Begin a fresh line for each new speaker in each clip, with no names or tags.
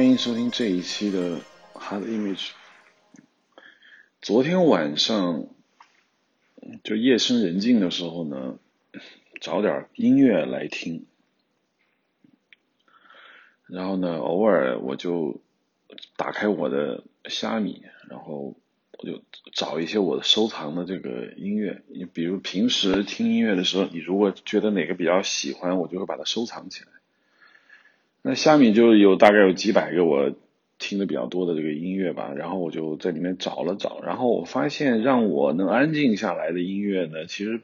欢迎收听这一期的 Hard Image。昨天晚上就夜深人静的时候呢，找点音乐来听，然后呢，偶尔我就打开我的虾米，然后我就找一些我的收藏的这个音乐。你比如平时听音乐的时候，你如果觉得哪个比较喜欢，我就会把它收藏起来。那下面就有大概有几百个我听的比较多的这个音乐吧，然后我就在里面找了找，然后我发现让我能安静下来的音乐呢，其实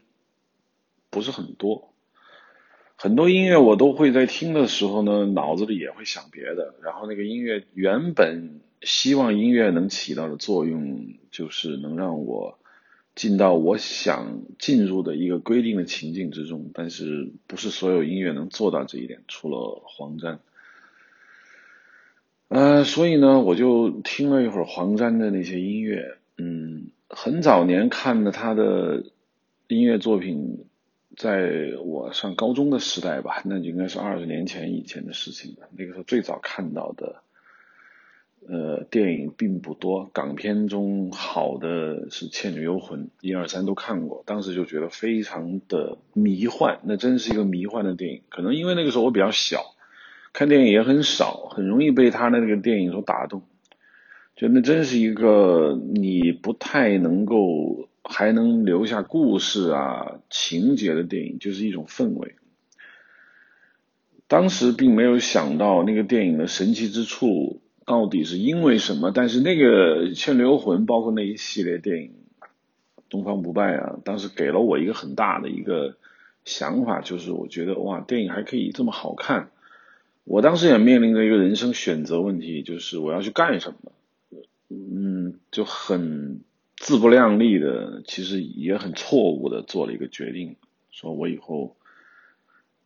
不是很多。很多音乐我都会在听的时候呢，脑子里也会想别的，然后那个音乐原本希望音乐能起到的作用，就是能让我。进到我想进入的一个规定的情境之中，但是不是所有音乐能做到这一点，除了黄沾。呃，所以呢，我就听了一会儿黄沾的那些音乐，嗯，很早年看的他的音乐作品，在我上高中的时代吧，那就应该是二十年前以前的事情了。那个时候最早看到的。呃，电影并不多，港片中好的是《倩女幽魂》，一二三都看过，当时就觉得非常的迷幻，那真是一个迷幻的电影。可能因为那个时候我比较小，看电影也很少，很容易被他的那个电影所打动。就那真是一个你不太能够还能留下故事啊情节的电影，就是一种氛围。当时并没有想到那个电影的神奇之处。到底是因为什么？但是那个《倩女幽魂》包括那一系列电影，《东方不败》啊，当时给了我一个很大的一个想法，就是我觉得哇，电影还可以这么好看。我当时也面临着一个人生选择问题，就是我要去干什么？嗯，就很自不量力的，其实也很错误的做了一个决定，说我以后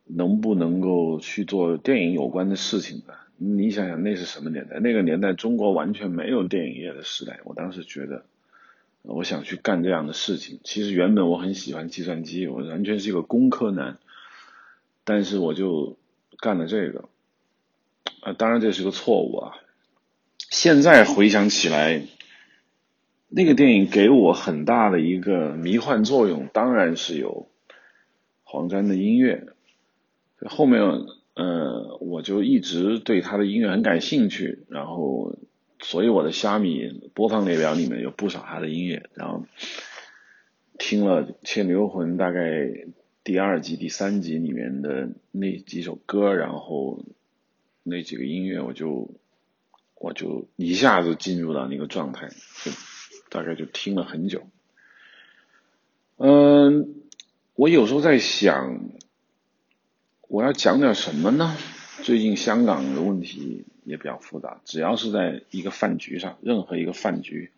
能不能够去做电影有关的事情呢？你想想，那是什么年代？那个年代，中国完全没有电影业的时代。我当时觉得，我想去干这样的事情。其实原本我很喜欢计算机，我完全是一个工科男，但是我就干了这个。啊，当然这是个错误啊。现在回想起来，那个电影给我很大的一个迷幻作用，当然是有黄沾的音乐。后面。呃，我就一直对他的音乐很感兴趣，然后，所以我的虾米播放列表里面有不少他的音乐，然后听了《倩女幽魂》大概第二集、第三集里面的那几首歌，然后那几个音乐，我就我就一下子进入到那个状态，就大概就听了很久。嗯，我有时候在想。我要讲点什么呢？最近香港的问题也比较复杂，只要是在一个饭局上，任何一个饭局，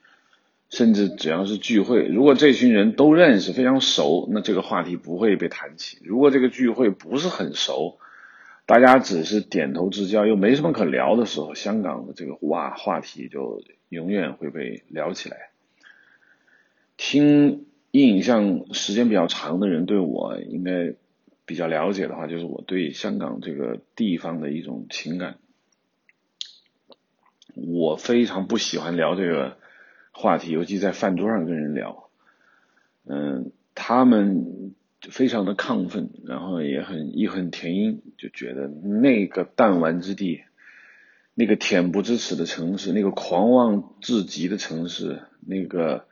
甚至只要是聚会，如果这群人都认识、非常熟，那这个话题不会被谈起；如果这个聚会不是很熟，大家只是点头之交，又没什么可聊的时候，香港的这个哇话题就永远会被聊起来。听影像时间比较长的人对我应该。比较了解的话，就是我对香港这个地方的一种情感。我非常不喜欢聊这个话题，尤其在饭桌上跟人聊。嗯，他们非常的亢奋，然后也很义愤填膺，就觉得那个弹丸之地，那个恬不知耻的城市，那个狂妄至极的城市，那个。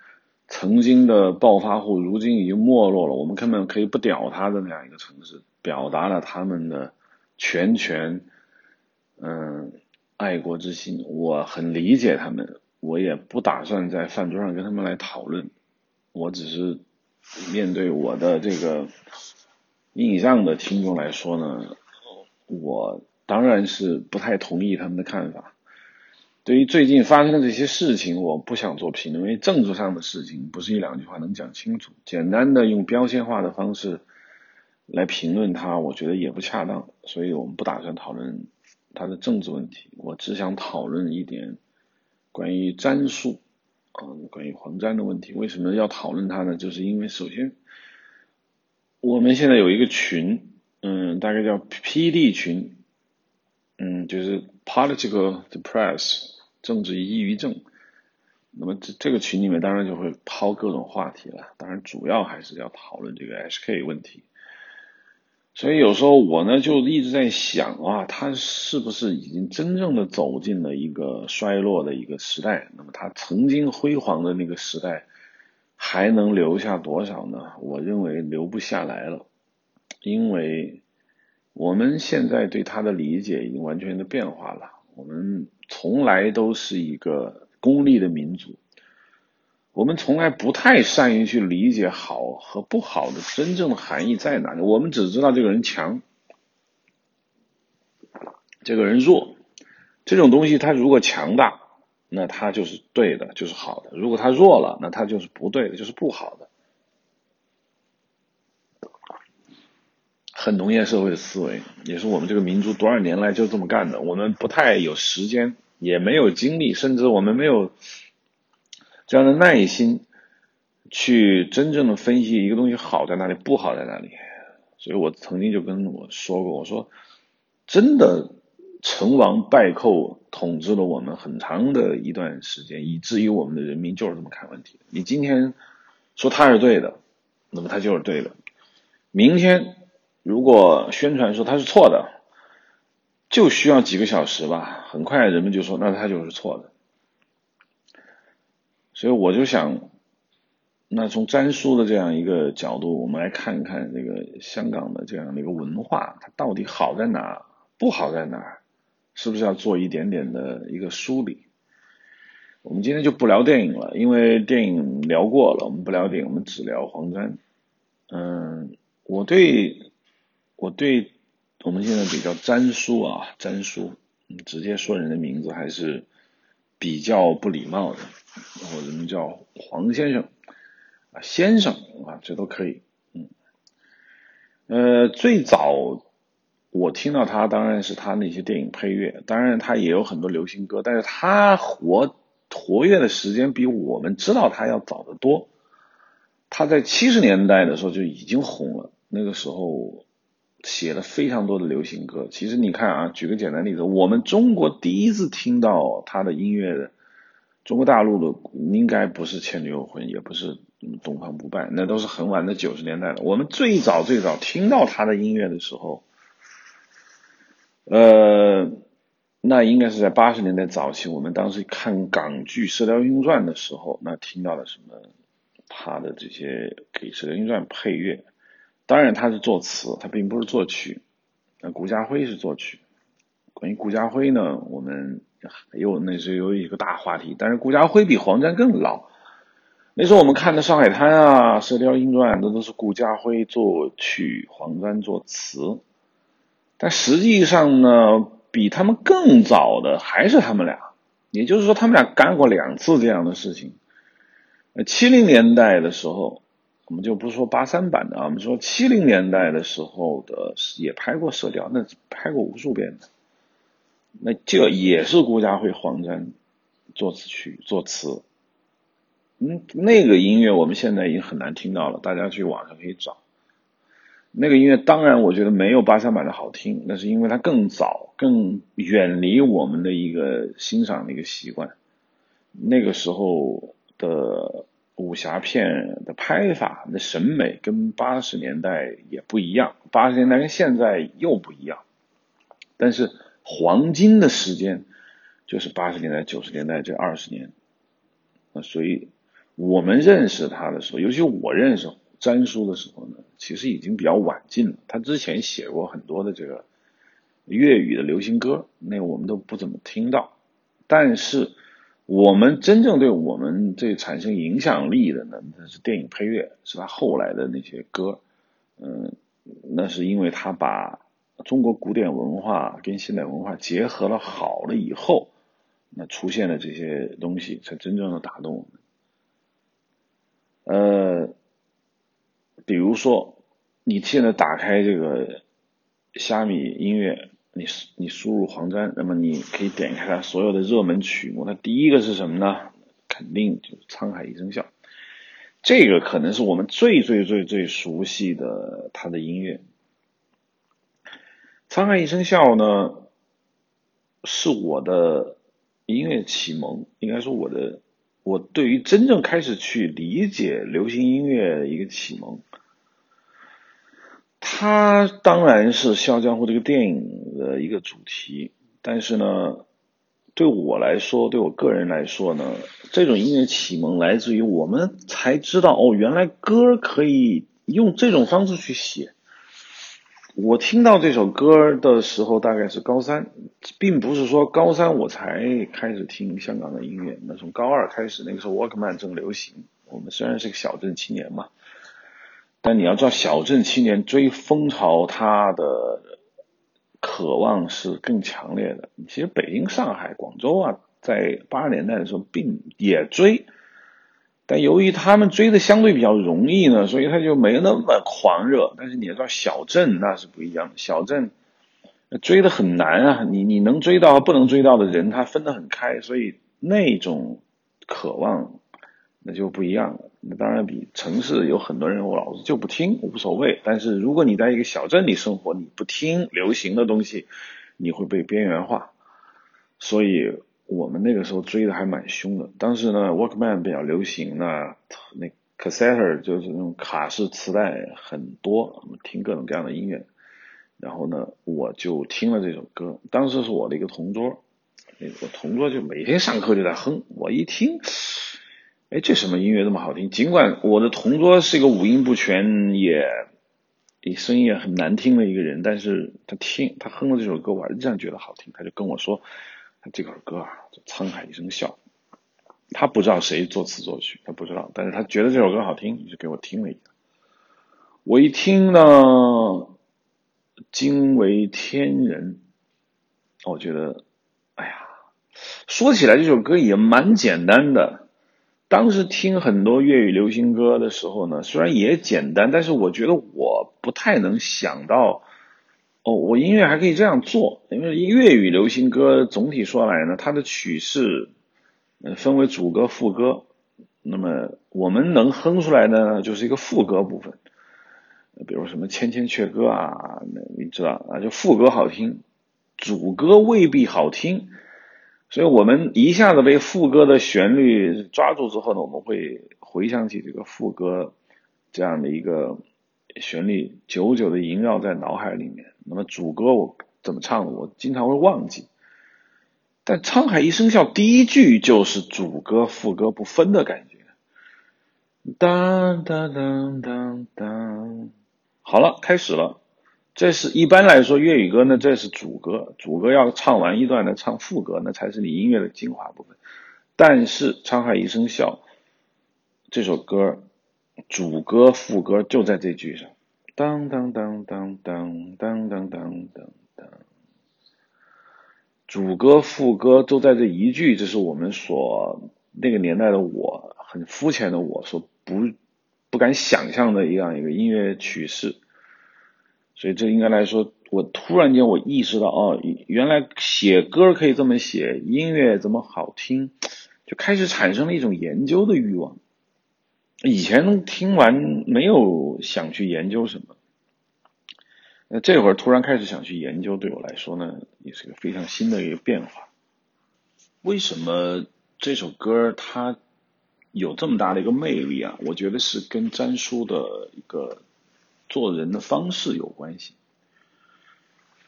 曾经的暴发户，如今已经没落了。我们根本可以不屌他的那样一个城市，表达了他们的拳拳，嗯，爱国之心。我很理解他们，我也不打算在饭桌上跟他们来讨论。我只是面对我的这个印象的听众来说呢，我当然是不太同意他们的看法。对于最近发生的这些事情，我不想做评论，因为政治上的事情不是一两句话能讲清楚。简单的用标签化的方式来评论它，我觉得也不恰当，所以我们不打算讨论它的政治问题。我只想讨论一点关于詹术啊，关于黄沾的问题。为什么要讨论它呢？就是因为首先我们现在有一个群，嗯，大概叫 PD 群，嗯，就是。political depress 政治抑郁症。那么这这个群里面当然就会抛各种话题了，当然主要还是要讨论这个 HK 问题。所以有时候我呢就一直在想啊，他是不是已经真正的走进了一个衰落的一个时代？那么他曾经辉煌的那个时代还能留下多少呢？我认为留不下来了，因为我们现在对他的理解已经完全的变化了。我们从来都是一个。功利的民族，我们从来不太善于去理解好和不好的真正的含义在哪里。我们只知道这个人强，这个人弱。这种东西，他如果强大，那他就是对的，就是好的；如果他弱了，那他就是不对的，就是不好的。很农业社会的思维，也是我们这个民族多少年来就这么干的。我们不太有时间。也没有精力，甚至我们没有这样的耐心去真正的分析一个东西好在哪里，不好在哪里。所以我曾经就跟我说过，我说真的成王败寇统治了我们很长的一段时间，以至于我们的人民就是这么看问题。你今天说他是对的，那么他就是对的；明天如果宣传说他是错的。就需要几个小时吧，很快人们就说那他就是错的，所以我就想，那从詹叔的这样一个角度，我们来看一看这个香港的这样的一个文化，它到底好在哪，不好在哪，是不是要做一点点的一个梳理？我们今天就不聊电影了，因为电影聊过了，我们不聊电影，我们只聊黄沾。嗯，我对，我对。我们现在比较詹叔啊，詹叔，直接说人的名字还是比较不礼貌的，或者们叫黄先生啊，先生啊，这都可以。嗯，呃，最早我听到他当然是他那些电影配乐，当然他也有很多流行歌，但是他活活跃的时间比我们知道他要早得多。他在七十年代的时候就已经红了，那个时候。写了非常多的流行歌。其实你看啊，举个简单例子，我们中国第一次听到他的音乐的，中国大陆的应该不是《倩女幽魂》，也不是《东方不败》，那都是很晚的九十年代了。我们最早最早听到他的音乐的时候，呃，那应该是在八十年代早期。我们当时看港剧《射雕英雄传》的时候，那听到了什么？他的这些给《射雕英雄传》配乐。当然他是作词，他并不是作曲。那顾家辉是作曲。关于顾家辉呢，我们又那是有一个大话题。但是顾家辉比黄沾更老。那时候我们看的《上海滩》啊，《射雕英雄传》那都是顾家辉作曲，黄沾作词。但实际上呢，比他们更早的还是他们俩。也就是说，他们俩干过两次这样的事情。七零年代的时候。我们就不说八三版的啊，我们说七零年代的时候的也拍过《射雕》，那拍过无数遍的。那这也是顾家辉、黄沾作词曲、作词。嗯，那个音乐我们现在已经很难听到了，大家去网上可以找。那个音乐当然我觉得没有八三版的好听，那是因为它更早、更远离我们的一个欣赏的一个习惯。那个时候的。武侠片的拍法的审美跟八十年代也不一样，八十年代跟现在又不一样。但是黄金的时间就是八十年代、九十年代这二十年。那所以我们认识他的时候，尤其我认识詹叔的时候呢，其实已经比较晚近了。他之前写过很多的这个粤语的流行歌，那我们都不怎么听到。但是我们真正对我们这产生影响力的呢，那是电影配乐，是他后来的那些歌，嗯，那是因为他把中国古典文化跟现代文化结合了好了以后，那出现的这些东西才真正的打动我们。呃，比如说你现在打开这个虾米音乐。你你输入黄沾，那么你可以点开它所有的热门曲目。那第一个是什么呢？肯定就是《沧海一声笑》，这个可能是我们最最最最熟悉的他的音乐。《沧海一声笑》呢，是我的音乐启蒙，应该说我的我对于真正开始去理解流行音乐一个启蒙。它当然是《笑傲江湖》这个电影的一个主题，但是呢，对我来说，对我个人来说呢，这种音乐启蒙来自于我们才知道哦，原来歌可以用这种方式去写。我听到这首歌的时候，大概是高三，并不是说高三我才开始听香港的音乐，那从高二开始，那个时候 Walkman 正流行。我们虽然是个小镇青年嘛。但你要知道，小镇青年追风潮，他的渴望是更强烈的。其实北京、上海、广州啊，在八十年代的时候，并也追，但由于他们追的相对比较容易呢，所以他就没那么狂热。但是你知道，小镇那是不一样的，小镇追的很难啊。你你能追到不能追到的人，他分得很开，所以那种渴望。那就不一样了。那当然比城市有很多人，我老子就不听，无所谓。但是如果你在一个小镇里生活，你不听流行的东西，你会被边缘化。所以我们那个时候追的还蛮凶的。当时呢，Walkman 比较流行，那那 cassette 就是那种卡式磁带很多，听各种各样的音乐。然后呢，我就听了这首歌。当时是我的一个同桌，那个同桌就每天上课就在哼，我一听。哎，这什么音乐这么好听？尽管我的同桌是一个五音不全，也，声音也很难听的一个人，但是他听他哼了这首歌，我还是这样觉得好听。他就跟我说，这首歌啊，叫《沧海一声笑》，他不知道谁作词作曲，他不知道，但是他觉得这首歌好听，就给我听了一下。我一听呢，惊为天人，我觉得，哎呀，说起来这首歌也蛮简单的。当时听很多粤语流行歌的时候呢，虽然也简单，但是我觉得我不太能想到，哦，我音乐还可以这样做。因为粤语流行歌总体说来呢，它的曲式分为主歌、副歌。那么我们能哼出来的呢，就是一个副歌部分，比如什么《千千阙歌》啊，那你知道啊，就副歌好听，主歌未必好听。所以我们一下子被副歌的旋律抓住之后呢，我们会回想起这个副歌这样的一个旋律，久久的萦绕在脑海里面。那么主歌我怎么唱，我经常会忘记。但《沧海一声笑》第一句就是主歌副歌不分的感觉。当当当当当，好了，开始了。这是一般来说粤语歌呢，这是主歌，主歌要唱完一段呢，唱副歌，那才是你音乐的精华部分。但是《沧海一声笑》这首歌，主歌副歌就在这句上，当当当当当当当当当当，主歌副歌都在这一句，这是我们所那个年代的我很肤浅的我所不不敢想象的一样一个音乐曲式。所以这应该来说，我突然间我意识到，哦，原来写歌可以这么写，音乐这么好听，就开始产生了一种研究的欲望。以前听完没有想去研究什么，那这会儿突然开始想去研究，对我来说呢，也是个非常新的一个变化。为什么这首歌它有这么大的一个魅力啊？我觉得是跟詹叔的一个。做人的方式有关系。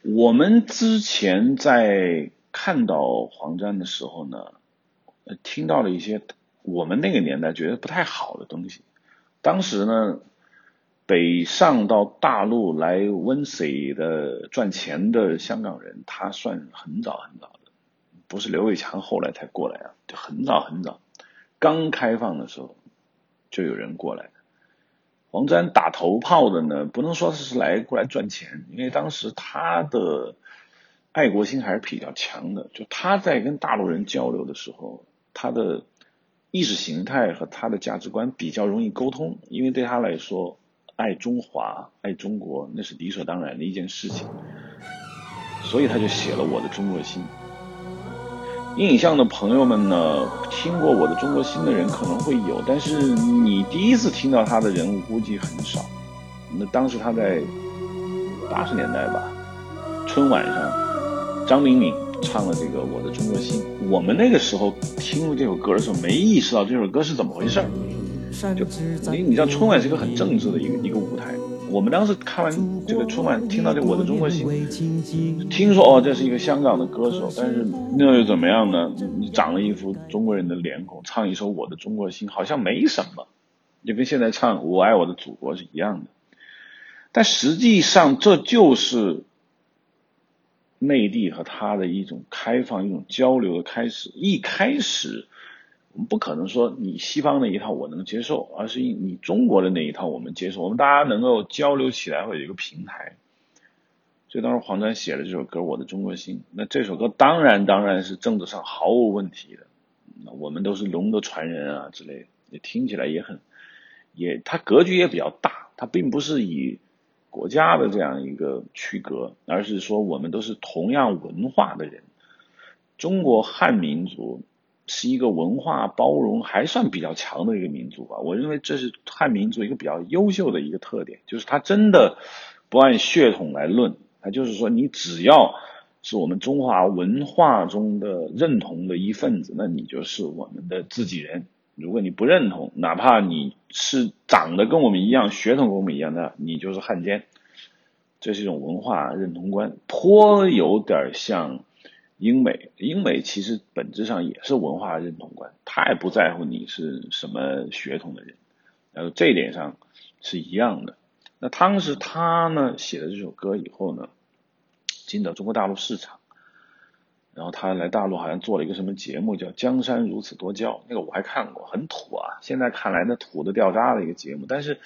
我们之前在看到黄沾的时候呢，听到了一些我们那个年代觉得不太好的东西。当时呢，北上到大陆来温水的赚钱的香港人，他算很早很早的，不是刘伟强后来才过来啊，就很早很早，刚开放的时候就有人过来。黄沾打头炮的呢，不能说是来过来赚钱，因为当时他的爱国心还是比较强的。就他在跟大陆人交流的时候，他的意识形态和他的价值观比较容易沟通，因为对他来说，爱中华、爱中国那是理所当然的一件事情，所以他就写了《我的中国心》。影像的朋友们呢，听过我的《中国心》的人可能会有，但是你第一次听到他的人物估计很少。那当时他在八十年代吧，春晚上，张明敏唱了这个《我的中国心》。我们那个时候听这首歌的时候，没意识到这首歌是怎么回事儿。就你你知道，春晚是一个很政治的一个一个舞台。我们当时看完这个春晚，听到这《我的中国心》，听说哦，这是一个香港的歌手，但是那又怎么样呢？你长了一副中国人的脸孔，唱一首《我的中国心》，好像没什么，就跟现在唱《我爱我的祖国》是一样的。但实际上，这就是内地和他的一种开放、一种交流的开始。一开始。我们不可能说你西方那一套我能接受，而是你中国的那一套我们接受。我们大家能够交流起来，会有一个平台。所以当时黄沾写了这首歌《我的中国心》，那这首歌当然当然是政治上毫无问题的。那我们都是龙的传人啊之类的，也听起来也很，也它格局也比较大。它并不是以国家的这样一个区隔，而是说我们都是同样文化的人。中国汉民族。是一个文化包容还算比较强的一个民族吧，我认为这是汉民族一个比较优秀的一个特点，就是他真的不按血统来论，他就是说你只要是我们中华文化中的认同的一份子，那你就是我们的自己人。如果你不认同，哪怕你是长得跟我们一样，血统跟我们一样的，你就是汉奸。这是一种文化认同观，颇有点像。英美，英美其实本质上也是文化认同观，他也不在乎你是什么血统的人，然后这一点上是一样的。那当时他呢写了这首歌以后呢，进到中国大陆市场，然后他来大陆好像做了一个什么节目叫《江山如此多娇》，那个我还看过，很土啊，现在看来那土的掉渣的一个节目，但是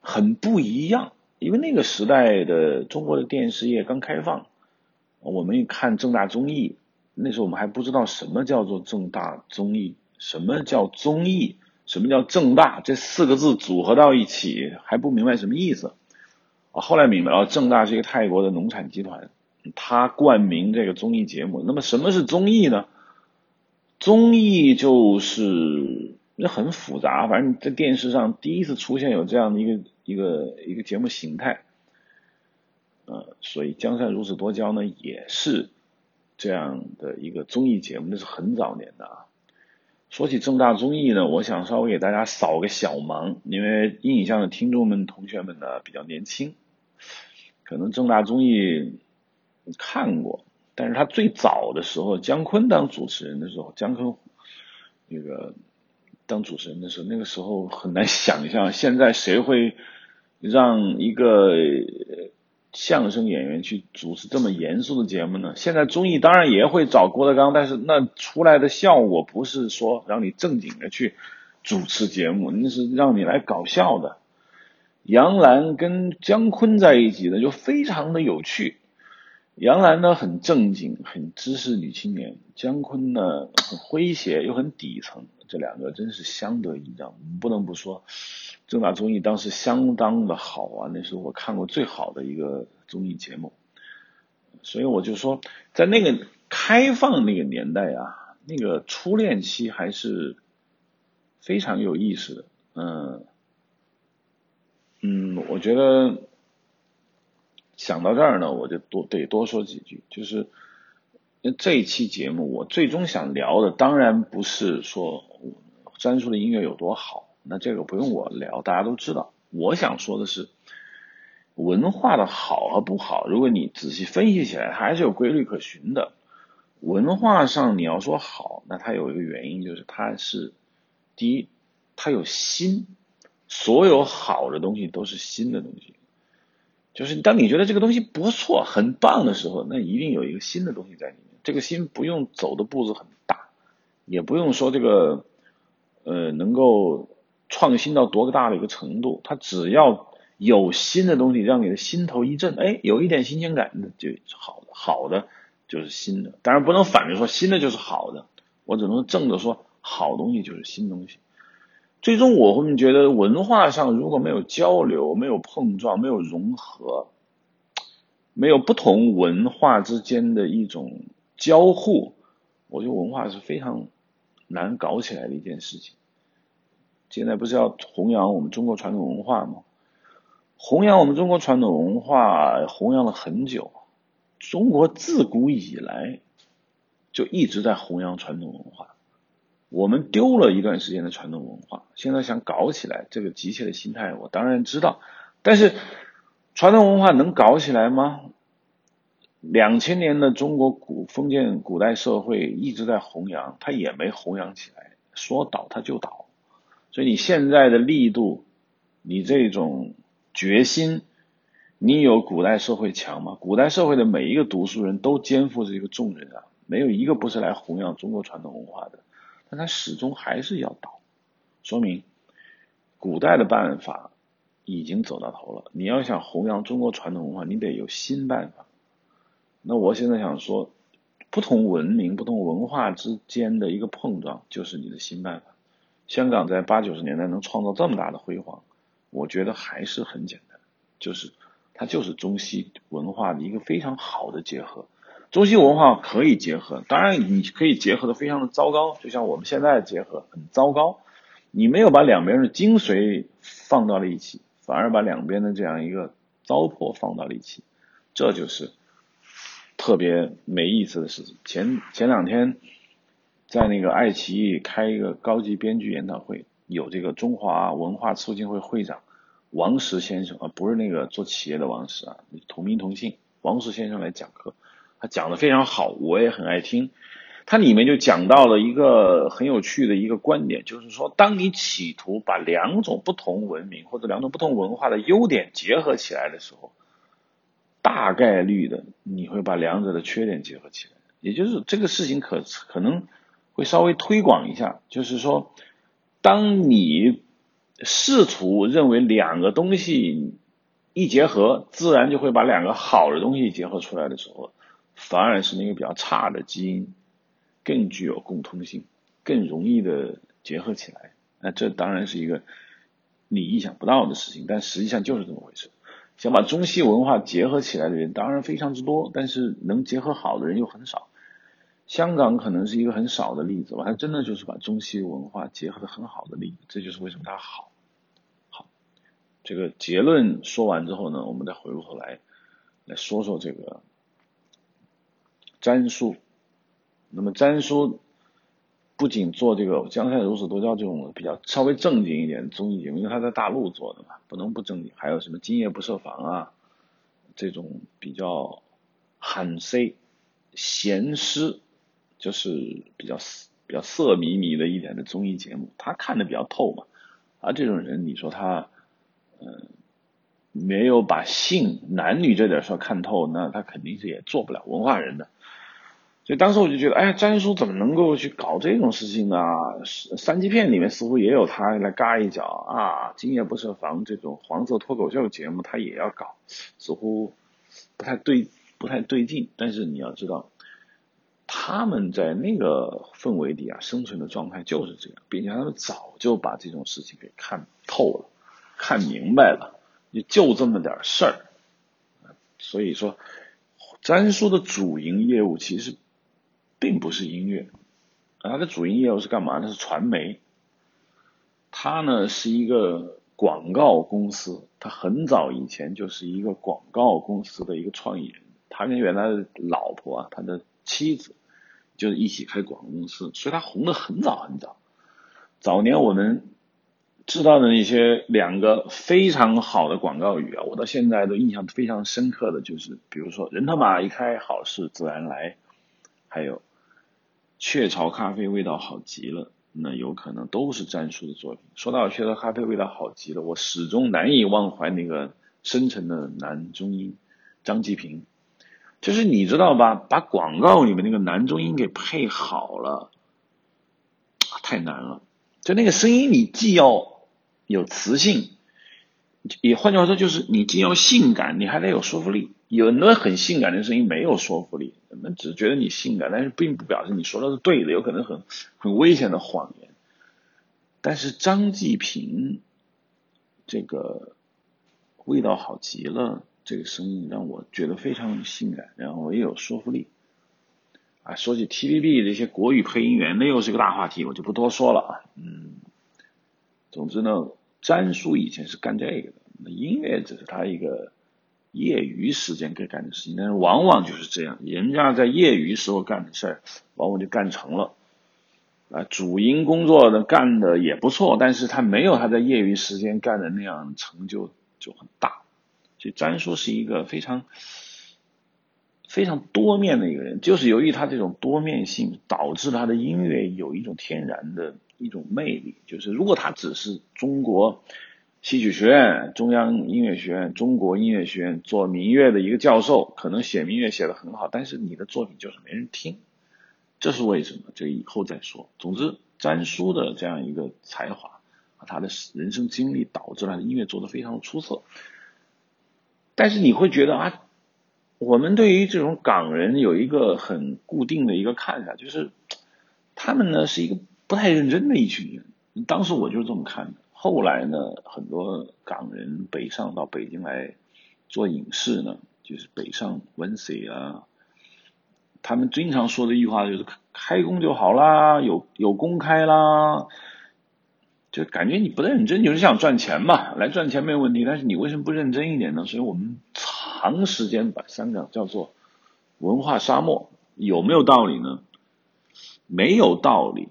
很不一样，因为那个时代的中国的电视业刚开放。我们看正大综艺，那时候我们还不知道什么叫做正大综艺，什么叫综艺，什么叫正大，这四个字组合到一起还不明白什么意思。啊，后来明白了，正大是一个泰国的农产集团，他冠名这个综艺节目。那么什么是综艺呢？综艺就是那很复杂，反正在电视上第一次出现有这样的一个一个一个节目形态。呃，所以江山如此多娇呢，也是这样的一个综艺节目，那是很早年的啊。说起正大综艺呢，我想稍微给大家扫个小盲，因为音影像的听众们、同学们呢比较年轻，可能正大综艺看过，但是他最早的时候，姜昆当主持人的时候，姜昆那个当主持人的时候，那个时候很难想象，现在谁会让一个。相声演员去主持这么严肃的节目呢？现在综艺当然也会找郭德纲，但是那出来的效果不是说让你正经的去主持节目，那是让你来搞笑的。杨澜跟姜昆在一起呢，就非常的有趣。杨澜呢很正经，很知识女青年；姜昆呢很诙谐又很底层，这两个真是相得益彰，不能不说。正大综艺当时相当的好啊，那是我看过最好的一个综艺节目。所以我就说，在那个开放那个年代啊，那个初恋期还是非常有意思的。嗯嗯，我觉得想到这儿呢，我就多得多说几句。就是这一期节目，我最终想聊的，当然不是说詹叔的音乐有多好。那这个不用我聊，大家都知道。我想说的是，文化的好和不好，如果你仔细分析起来，它还是有规律可循的。文化上你要说好，那它有一个原因，就是它是第一，它有新，所有好的东西都是新的东西。就是当你觉得这个东西不错、很棒的时候，那一定有一个新的东西在里面。这个新不用走的步子很大，也不用说这个呃能够。创新到多个大的一个程度，它只要有新的东西，让你的心头一震，哎，有一点新鲜感，那就好的，好的就是新的。当然不能反着说新的就是好的，我只能正着说好东西就是新东西。最终我会觉得文化上如果没有交流、没有碰撞、没有融合，没有不同文化之间的一种交互，我觉得文化是非常难搞起来的一件事情。现在不是要弘扬我们中国传统文化吗？弘扬我们中国传统文化，弘扬了很久。中国自古以来就一直在弘扬传统文化。我们丢了一段时间的传统文化，现在想搞起来，这个急切的心态我当然知道。但是传统文化能搞起来吗？两千年的中国古封建古代社会一直在弘扬，它也没弘扬起来，说倒它就倒。所以你现在的力度，你这种决心，你有古代社会强吗？古代社会的每一个读书人都肩负着一个重任啊，没有一个不是来弘扬中国传统文化的。但他始终还是要倒，说明古代的办法已经走到头了。你要想弘扬中国传统文化，你得有新办法。那我现在想说，不同文明、不同文化之间的一个碰撞，就是你的新办法。香港在八九十年代能创造这么大的辉煌，我觉得还是很简单，就是它就是中西文化的一个非常好的结合。中西文化可以结合，当然你可以结合的非常的糟糕，就像我们现在结合很糟糕。你没有把两边的精髓放到了一起，反而把两边的这样一个糟粕放到了一起，这就是特别没意思的事情。前前两天在那个爱奇艺开一个高级编剧研讨会，有这个中华文化促进会会长王石先生啊，不是那个做企业的王石啊，同名同姓，王石先生来讲课。他讲的非常好，我也很爱听。它里面就讲到了一个很有趣的一个观点，就是说，当你企图把两种不同文明或者两种不同文化的优点结合起来的时候，大概率的你会把两者的缺点结合起来。也就是这个事情可可能会稍微推广一下，就是说，当你试图认为两个东西一结合，自然就会把两个好的东西结合出来的时候。反而是那个比较差的基因更具有共通性，更容易的结合起来。那这当然是一个你意想不到的事情，但实际上就是这么回事。想把中西文化结合起来的人当然非常之多，但是能结合好的人又很少。香港可能是一个很少的例子吧，它真的就是把中西文化结合的很好的例子，这就是为什么它好。好，这个结论说完之后呢，我们再回过头来来说说这个。詹叔，那么詹叔不仅做这个《江山如此多娇》这种比较稍微正经一点的综艺节目，因为他在大陆做的嘛，不能不正经。还有什么《今夜不设防》啊，这种比较喊 C 闲诗，就是比较比较色迷迷的一点的综艺节目，他看的比较透嘛。而这种人，你说他嗯没有把性男女这点事看透，那他肯定是也做不了文化人的。所以当时我就觉得，哎呀，詹叔怎么能够去搞这种事情呢？三级片里面似乎也有他来嘎一脚啊。今夜不设防这种黄色脱口秀节目，他也要搞，似乎不太对，不太对劲。但是你要知道，他们在那个氛围底下生存的状态就是这样，并且他们早就把这种事情给看透了，看明白了，也就这么点事儿。所以说，詹叔的主营业务其实。并不是音乐，他的主营业务是干嘛呢？是传媒。他呢是一个广告公司，他很早以前就是一个广告公司的一个创意人。他跟原来的老婆啊，他的妻子就是一起开广告公司，所以他红的很早很早。早年我们知道的那些两个非常好的广告语啊，我到现在都印象非常深刻的就是，比如说“人头马一开，好事自然来”，还有。雀巢咖啡味道好极了，那有可能都是詹叔的作品。说到雀巢咖啡味道好极了，我始终难以忘怀那个深沉的男中音张继平，就是你知道吧？把广告里面那个男中音给配好了，太难了。就那个声音，你既要有磁性，也换句话说，就是你既要性感，你还得有说服力。有很多很性感的声音没有说服力，人们只觉得你性感，但是并不表示你说的是对的，有可能很很危险的谎言。但是张继平这个味道好极了，这个声音让我觉得非常性感，然后也有说服力。啊，说起 TVB 这些国语配音员，那又是个大话题，我就不多说了啊。嗯，总之呢，詹叔以前是干这个的，那音乐只是他一个。业余时间该干的事情，但是往往就是这样，人家在业余时候干的事儿，往往就干成了。啊，主营工作的干的也不错，但是他没有他在业余时间干的那样成就就很大。所以詹叔是一个非常非常多面的一个人，就是由于他这种多面性，导致他的音乐有一种天然的一种魅力。就是如果他只是中国戏曲学院、中央音乐学院、中国音乐学院做民乐的一个教授，可能写民乐写的很好，但是你的作品就是没人听。这是为什么？这以后再说。总之，詹叔的这样一个才华和，他的人生经历导致他的音乐做得非常出色。但是你会觉得啊，我们对于这种港人有一个很固定的一个看法，就是他们呢是一个不太认真的一群人。当时我就是这么看的。后来呢，很多港人北上到北京来做影视呢，就是北上文 C 啊。他们经常说的一句话就是开工就好啦，有有工开啦，就感觉你不认真，就是想赚钱嘛，来赚钱没有问题，但是你为什么不认真一点呢？所以我们长时间把香港叫做文化沙漠，有没有道理呢？没有道理，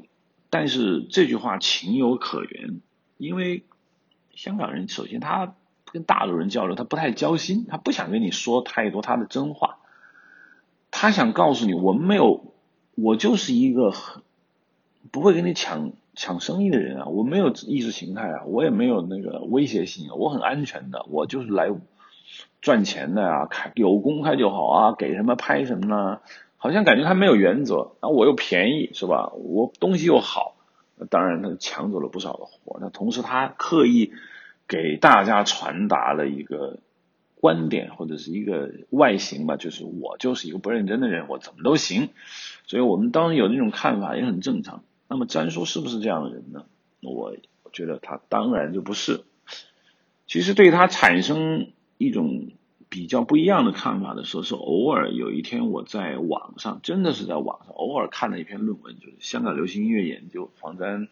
但是这句话情有可原，因为香港人首先他跟大陆人交流，他不太交心，他不想跟你说太多他的真话。他想告诉你，我们没有，我就是一个很不会跟你抢抢生意的人啊，我没有意识形态啊，我也没有那个威胁性，我很安全的，我就是来赚钱的啊，开有公开就好啊，给什么拍什么呢？好像感觉他没有原则，啊，我又便宜是吧？我东西又好，当然他抢走了不少的活，那同时他刻意给大家传达了一个。观点或者是一个外形吧，就是我就是一个不认真的人，我怎么都行，所以我们当然有那种看法也很正常。那么詹叔是不是这样的人呢？我觉得他当然就不是。其实对他产生一种比较不一样的看法的时候，是偶尔有一天我在网上，真的是在网上偶尔看了一篇论文，就是香港流行音乐研究黄沾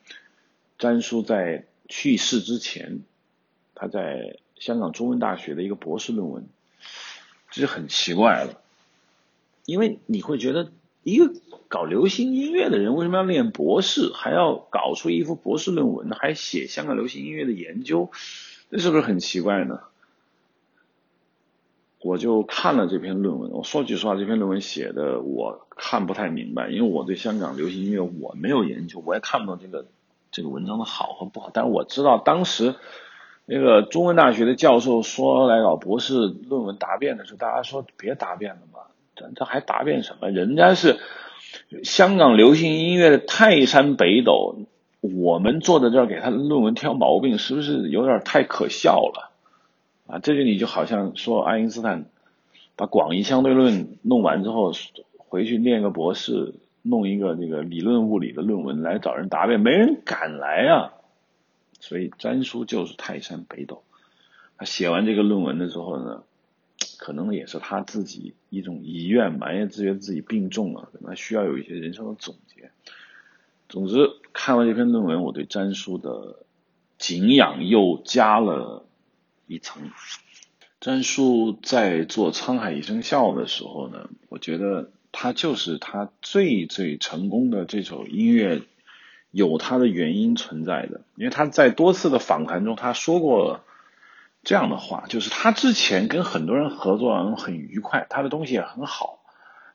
詹叔在去世之前，他在。香港中文大学的一个博士论文，这就很奇怪了，因为你会觉得一个搞流行音乐的人为什么要念博士，还要搞出一幅博士论文，还写香港流行音乐的研究，这是不是很奇怪呢？我就看了这篇论文，我说句实话，这篇论文写的我看不太明白，因为我对香港流行音乐我没有研究，我也看不懂这个这个文章的好和不好，但是我知道当时。那个中文大学的教授说来搞博士论文答辩的时候，大家说别答辩了吧，这这还答辩什么？人家是香港流行音乐的泰山北斗，我们坐在这儿给他的论文挑毛病，是不是有点太可笑了？啊，这就你就好像说爱因斯坦把广义相对论弄完之后，回去念个博士，弄一个那个理论物理的论文来找人答辩，没人敢来啊。所以詹叔就是泰山北斗。他写完这个论文的时候呢，可能也是他自己一种遗愿吧，因为自觉自己病重了，可能需要有一些人生的总结。总之，看完这篇论文，我对詹叔的敬仰又加了一层。詹叔在做《沧海一声笑》的时候呢，我觉得他就是他最最成功的这首音乐。有他的原因存在的，因为他在多次的访谈中，他说过这样的话，就是他之前跟很多人合作很愉快，他的东西也很好，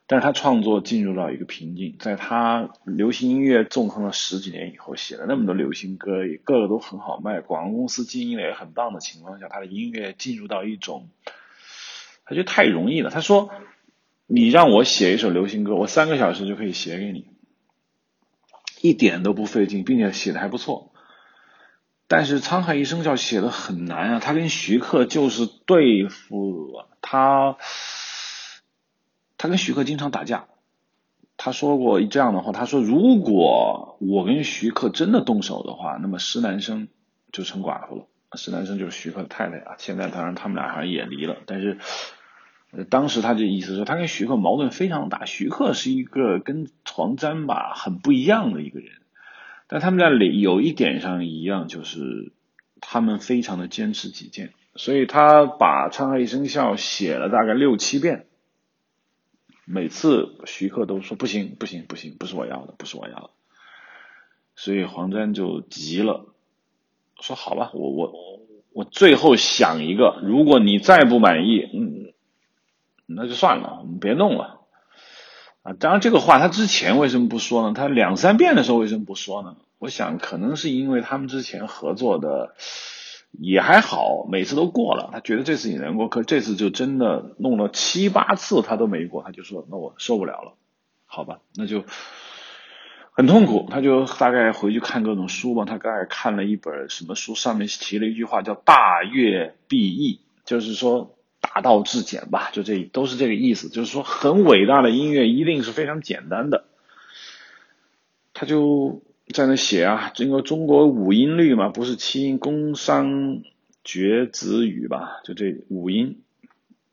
但是他创作进入到一个瓶颈，在他流行音乐纵横了十几年以后，写了那么多流行歌，也个个都很好卖，广告公司经营的也很棒的情况下，他的音乐进入到一种，他觉得太容易了。他说：“你让我写一首流行歌，我三个小时就可以写给你。”一点都不费劲，并且写的还不错。但是《沧海一声笑》写的很难啊，他跟徐克就是对付他，他跟徐克经常打架。他说过这样的话，他说如果我跟徐克真的动手的话，那么施南生就成寡妇了。施南生就是徐克的太太啊，现在当然他们俩好像也离了，但是。当时他就意思是，他跟徐克矛盾非常大。徐克是一个跟黄沾吧很不一样的一个人，但他们俩里有一点上一样，就是他们非常的坚持己见。所以他把《沧海一声笑》写了大概六七遍，每次徐克都说不行不行不行，不是我要的，不是我要的。所以黄沾就急了，说好吧，我我我最后想一个，如果你再不满意，嗯，那就算了，我们别弄了。啊，当然这个话他之前为什么不说呢？他两三遍的时候为什么不说呢？我想可能是因为他们之前合作的也还好，每次都过了，他觉得这次也能过，可这次就真的弄了七八次他都没过，他就说那我受不了了，好吧，那就很痛苦，他就大概回去看各种书吧，他大概看了一本什么书，上面提了一句话叫“大乐必易”，就是说。大道至简吧，就这都是这个意思。就是说，很伟大的音乐一定是非常简单的。他就在那写啊，这个中国五音律嘛，不是七音，宫商角徵羽吧？就这五音。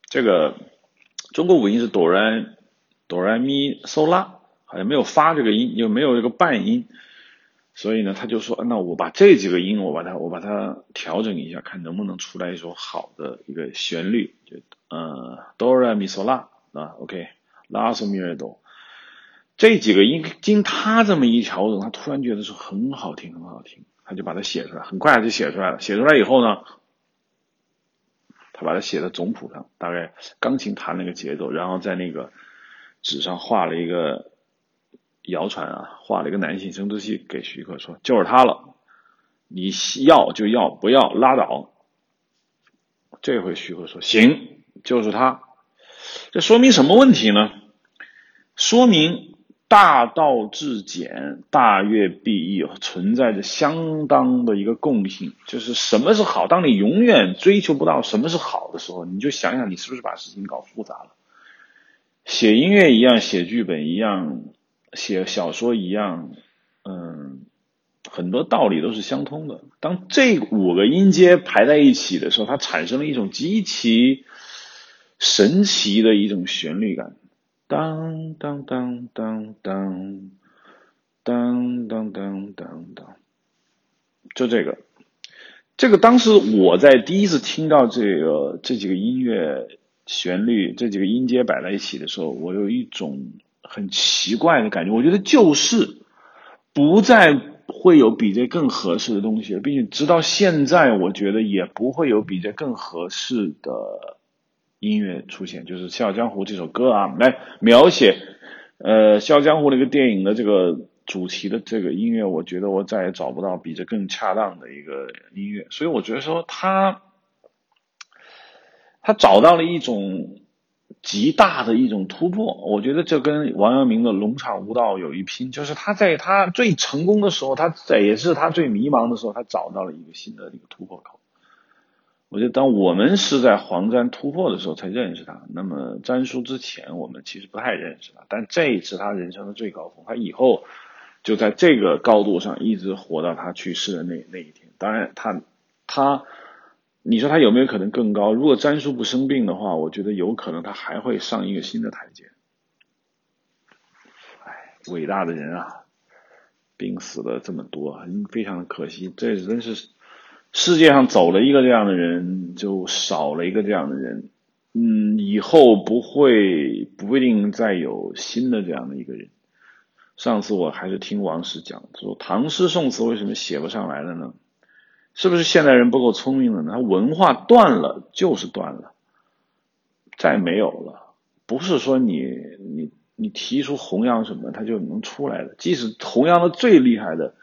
这个中国五音是哆来哆来咪嗦拉，好像没有发这个音，又没有这个半音。所以呢，他就说，那我把这几个音，我把它，我把它调整一下，看能不能出来一首好的一个旋律。就呃，哆来咪嗦拉啊，OK，拉嗦咪来哆，这几个音经他这么一调整，他突然觉得是很好听，很好听，他就把它写出来，很快就写出来了。写出来以后呢，他把它写在总谱上，大概钢琴弹那个节奏，然后在那个纸上画了一个。谣传啊，画了一个男性生殖器给徐克说，就是他了，你要就要，不要拉倒。这回徐克说行，就是他。这说明什么问题呢？说明大道至简，大乐必易，存在着相当的一个共性，就是什么是好。当你永远追求不到什么是好的时候，你就想想你是不是把事情搞复杂了。写音乐一样，写剧本一样。写小说一样，嗯，很多道理都是相通的。当这五个音阶排在一起的时候，它产生了一种极其神奇的一种旋律感。当当当当当当当当当当，就这个，这个当时我在第一次听到这个这几个音乐旋律这几个音阶摆在一起的时候，我有一种。很奇怪的感觉，我觉得就是不再会有比这更合适的东西了，并且直到现在，我觉得也不会有比这更合适的音乐出现。就是《笑傲江湖》这首歌啊，来描写呃《笑傲江湖》那个电影的这个主题的这个音乐，我觉得我再也找不到比这更恰当的一个音乐。所以我觉得说他他找到了一种。极大的一种突破，我觉得这跟王阳明的龙场悟道有一拼。就是他在他最成功的时候，他在也是他最迷茫的时候，他找到了一个新的一个突破口。我觉得当我们是在黄沾突破的时候才认识他，那么詹叔之前我们其实不太认识他，但这一次他人生的最高峰，他以后就在这个高度上一直活到他去世的那那一天。当然，他他。你说他有没有可能更高？如果詹叔不生病的话，我觉得有可能他还会上一个新的台阶。哎，伟大的人啊，病死了这么多，非常的可惜。这真是世界上走了一个这样的人，就少了一个这样的人。嗯，以后不会不一定再有新的这样的一个人。上次我还是听王石讲，说唐诗宋词为什么写不上来了呢？是不是现代人不够聪明了呢？他文化断了就是断了，再没有了。不是说你你你提出弘扬什么，他就能出来的。即使弘扬的最厉害的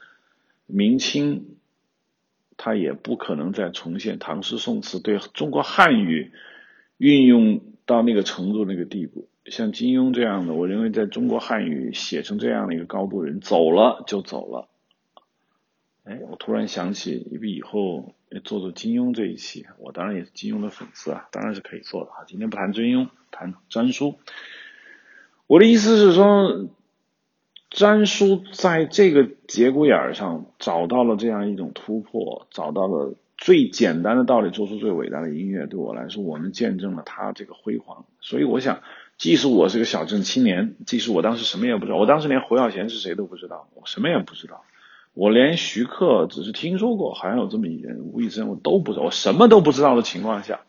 明清，他也不可能再重现唐诗宋词对中国汉语运用到那个程度那个地步。像金庸这样的，我认为在中国汉语写成这样的一个高度人，走了就走了。哎，我突然想起，因为以后做做金庸这一期，我当然也是金庸的粉丝啊，当然是可以做的哈。今天不谈金庸，谈詹叔。我的意思是说，詹叔在这个节骨眼上找到了这样一种突破，找到了最简单的道理，做出最伟大的音乐。对我来说，我们见证了他这个辉煌。所以我想，即使我是个小镇青年，即使我当时什么也不知道，我当时连胡耀贤是谁都不知道，我什么也不知道。我连徐克只是听说过，好像有这么一人，吴宇森我都不知道，我什么都不知道的情况下，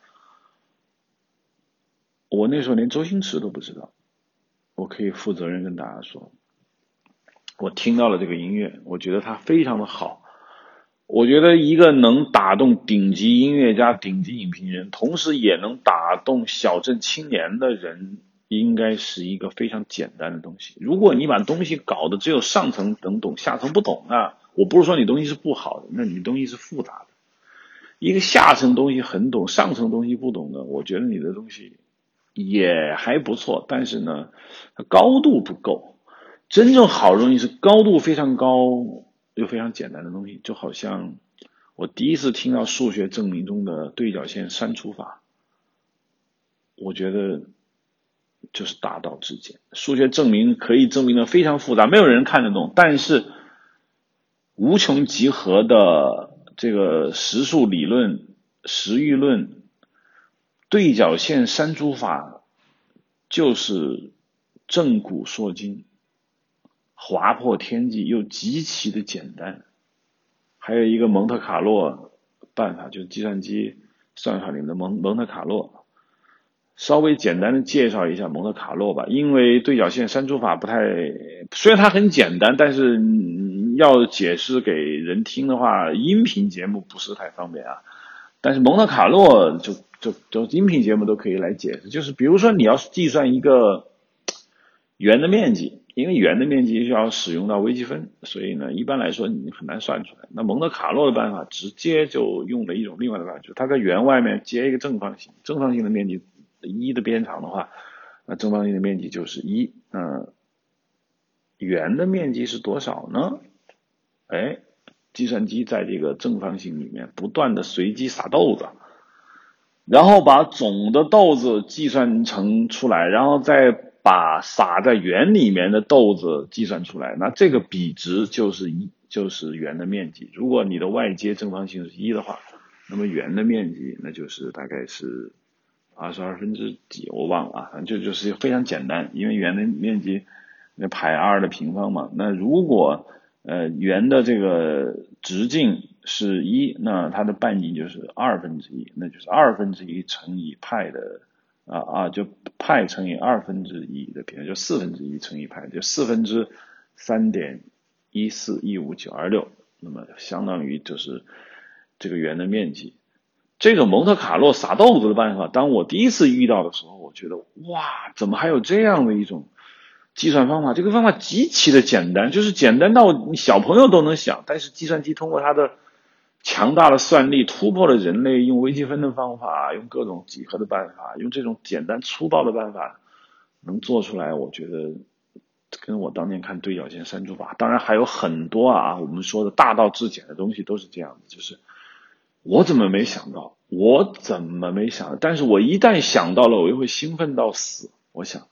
我那时候连周星驰都不知道，我可以负责任跟大家说，我听到了这个音乐，我觉得它非常的好。我觉得一个能打动顶级音乐家、顶级影评人，同时也能打动小镇青年的人，应该是一个非常简单的东西。如果你把东西搞得只有上层能懂，下层不懂，那我不是说你东西是不好的，那你东西是复杂的。一个下层东西很懂，上层东西不懂的，我觉得你的东西也还不错，但是呢，它高度不够。真正好的东西是高度非常高。又非常简单的东西，就好像我第一次听到数学证明中的对角线删除法，我觉得就是大道至简。数学证明可以证明的非常复杂，没有人看得懂，但是无穷集合的这个实数理论、实域论、对角线删除法，就是正古烁今。划破天际又极其的简单，还有一个蒙特卡洛办法，就是计算机算法里面的蒙蒙特卡洛。稍微简单的介绍一下蒙特卡洛吧，因为对角线删除法不太，虽然它很简单，但是要解释给人听的话，音频节目不是太方便啊。但是蒙特卡洛就就就音频节目都可以来解释，就是比如说你要计算一个圆的面积。因为圆的面积需要使用到微积分，所以呢，一般来说你很难算出来。那蒙特卡洛的办法直接就用了一种另外的办法，就是它在圆外面接一个正方形，正方形的面积一的边长的话，那正方形的面积就是一。嗯，圆的面积是多少呢？哎，计算机在这个正方形里面不断的随机撒豆子，然后把总的豆子计算成出来，然后再。把撒在圆里面的豆子计算出来，那这个比值就是一，就是圆的面积。如果你的外接正方形是一的话，那么圆的面积那就是大概是二十二分之几，我忘了啊，反正就就是非常简单，因为圆的面积那派二的平方嘛。那如果呃圆的这个直径是一，那它的半径就是二分之一，那就是二分之一乘以派的。啊啊，就派乘以二分之一的平方，就四分之一乘以派，就四分之三点一四一五九二六，那么相当于就是这个圆的面积。这个蒙特卡洛撒豆子的办法，当我第一次遇到的时候，我觉得哇，怎么还有这样的一种计算方法？这个方法极其的简单，就是简单到小朋友都能想，但是计算机通过它的。强大的算力突破了人类用微积分的方法，用各种几何的办法，用这种简单粗暴的办法能做出来。我觉得跟我当年看对角线删除法，当然还有很多啊，我们说的大道至简的东西都是这样的。就是我怎么没想到？我怎么没想到？但是我一旦想到了，我又会兴奋到死。我想，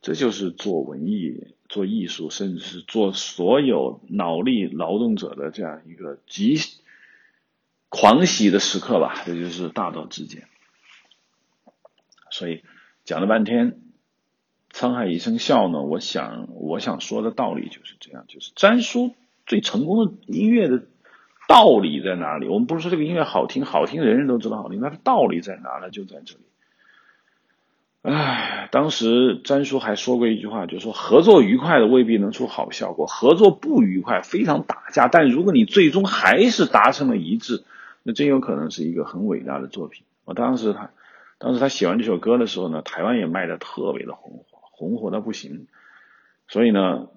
这就是做文艺、做艺术，甚至是做所有脑力劳动者的这样一个极。狂喜的时刻吧，这就是大道至简。所以讲了半天，沧海一声笑呢。我想，我想说的道理就是这样：，就是詹叔最成功的音乐的道理在哪里？我们不是说这个音乐好听，好听人人都知道好听，那道理在哪呢？就在这里。唉，当时詹叔还说过一句话，就是说合作愉快的未必能出好效果，合作不愉快非常打架。但如果你最终还是达成了一致。那真有可能是一个很伟大的作品。我当时他，当时他写完这首歌的时候呢，台湾也卖的特别的红火，红火到不行。所以呢，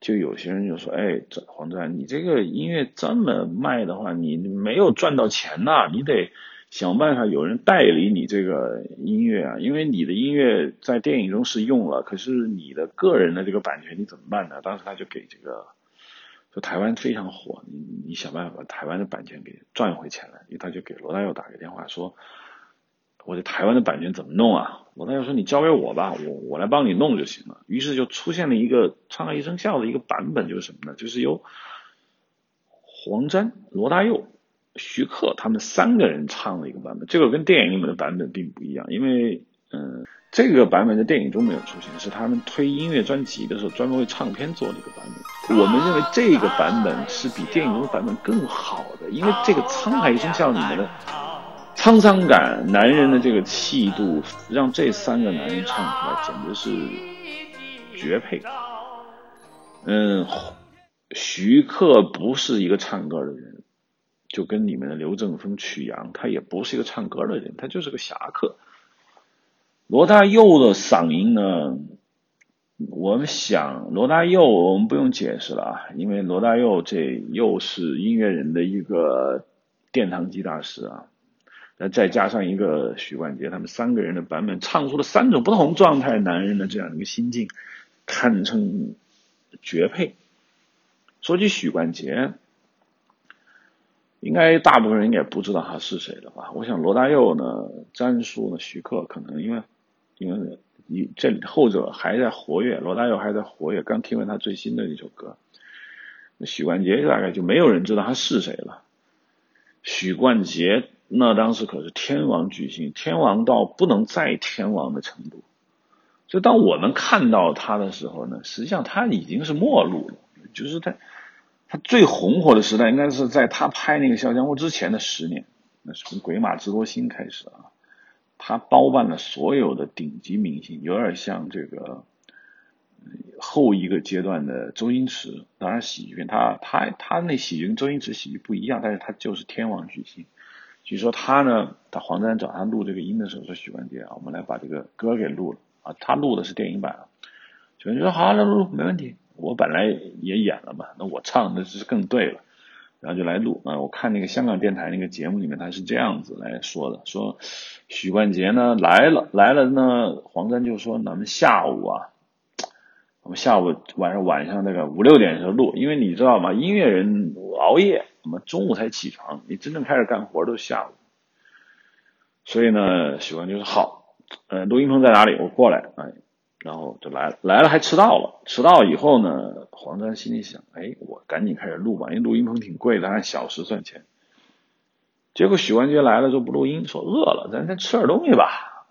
就有些人就说：“哎，黄赞，你这个音乐这么卖的话，你没有赚到钱呐，你得想办法有人代理你这个音乐啊，因为你的音乐在电影中是用了，可是你的个人的这个版权你怎么办呢？”当时他就给这个。台湾非常火，你你想办法把台湾的版权给赚回钱来。他就给罗大佑打个电话说：“我这台湾的版权怎么弄啊？”罗大佑说：“你交给我吧，我我来帮你弄就行了。”于是就出现了一个《沧海一声笑》的一个版本，就是什么呢？就是由黄沾、罗大佑、徐克他们三个人唱的一个版本。这个跟电影里面的版本并不一样，因为嗯，这个版本在电影中没有出现，是他们推音乐专辑的时候专门为唱片做的一个版本。我们认为这个版本是比电影中的版本更好的，因为这个沧海一声笑里面的沧桑感、男人的这个气度，让这三个男人唱出来简直是绝配。嗯，徐克不是一个唱歌的人，就跟里面的刘正风、曲阳，他也不是一个唱歌的人，他就是个侠客。罗大佑的嗓音呢？我们想，罗大佑我们不用解释了啊，因为罗大佑这又是音乐人的一个殿堂级大师啊。那再加上一个许冠杰，他们三个人的版本，唱出了三种不同状态男人的这样一个心境，堪称绝配。说起许冠杰，应该大部分人也不知道他是谁了吧？我想罗大佑呢，詹叔呢，徐克可能因为。因为你这后者还在活跃，罗大佑还在活跃。刚听完他最新的一首歌，许冠杰大概就没有人知道他是谁了。许冠杰那当时可是天王巨星，天王到不能再天王的程度。所以当我们看到他的时候呢，实际上他已经是末路了。就是他他最红火的时代，应该是在他拍那个《笑傲江湖》之前的十年，那是从《鬼马智多星》开始啊。他包办了所有的顶级明星，有点像这个后一个阶段的周星驰。当然，喜剧片他他他那喜剧跟周星驰喜剧不一样，但是他就是天王巨星。据说他呢，他黄沾找他录这个音的时候说：“许冠杰啊，我们来把这个歌给录了啊。”他录的是电影版啊。许冠杰说：“好，来录，没问题。我本来也演了嘛，那我唱那是更对了。”然后就来录啊！我看那个香港电台那个节目里面，他是这样子来说的：说许冠杰呢来了，来了呢，黄沾就说咱们下午啊，我们下午晚上晚上那个五六点的时候录，因为你知道吗？音乐人熬夜，我们中午才起床，你真正开始干活都是下午。所以呢，许冠杰说好，呃，录音棚在哪里？我过来，哎。然后就来，来了还迟到了。迟到以后呢，黄沾心里想：哎，我赶紧开始录吧，因为录音棚挺贵的，按小时算钱。结果许冠杰来了就不录音，说饿了，咱先吃点东西吧。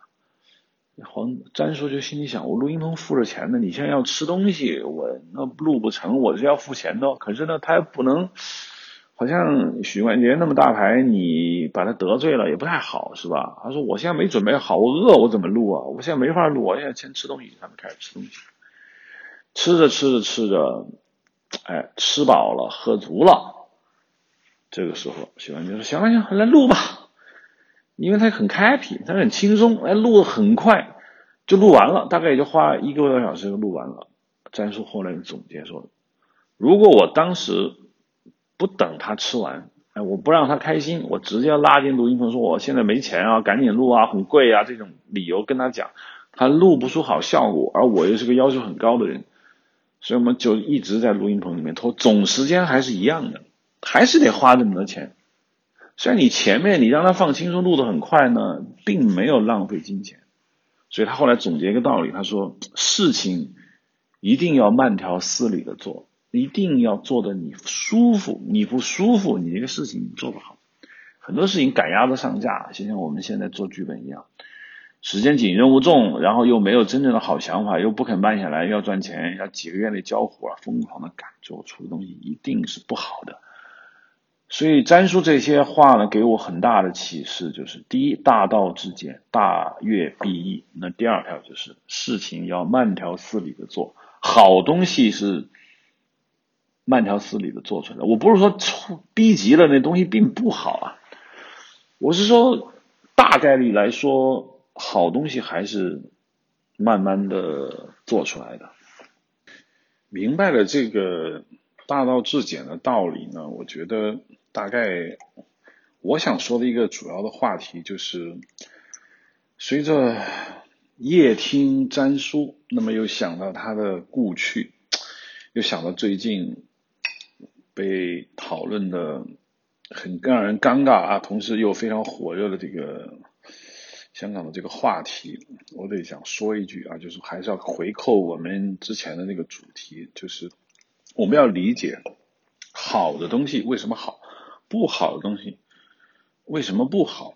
黄沾叔就心里想：我录音棚付着钱呢，你现在要吃东西，我那录不成，我是要付钱的。可是呢，他又不能。好像许冠杰那么大牌，你把他得罪了也不太好，是吧？他说：“我现在没准备好，我饿，我怎么录啊？我现在没法录，我现在先吃东西。”他们开始吃东西，吃着吃着吃着，哎，吃饱了，喝足了。这个时候，许冠杰说：“行了行，来录吧。”因为他很 happy，他很轻松，哎，录的很快就录完了，大概也就花一个多小时就录完了。詹叔后来总结说：“如果我当时……”不等他吃完，哎，我不让他开心，我直接拉进录音棚说我现在没钱啊，赶紧录啊，很贵啊，这种理由跟他讲，他录不出好效果，而我又是个要求很高的人，所以我们就一直在录音棚里面拖，总时间还是一样的，还是得花这么多钱。虽然你前面你让他放轻松录的很快呢，并没有浪费金钱，所以他后来总结一个道理，他说事情一定要慢条斯理的做。一定要做的你舒服，你不舒服，你这个事情做不好。很多事情赶鸭子上架，就像我们现在做剧本一样，时间紧，任务重，然后又没有真正的好想法，又不肯慢下来，要赚钱，要几个月内交活，疯狂的赶，最后出的东西一定是不好的。所以詹叔这些话呢，给我很大的启示，就是第一，大道至简，大悦必易。那第二条就是事情要慢条斯理的做，好东西是。慢条斯理的做出来，我不是说逼急了那东西并不好啊，我是说大概率来说，好东西还是慢慢的做出来的。明白了这个大道至简的道理呢，我觉得大概我想说的一个主要的话题就是，随着夜听詹书，那么又想到他的故去，又想到最近。被讨论的很让人尴尬啊，同时又非常火热的这个香港的这个话题，我得想说一句啊，就是还是要回扣我们之前的那个主题，就是我们要理解好的东西为什么好，不好的东西为什么不好。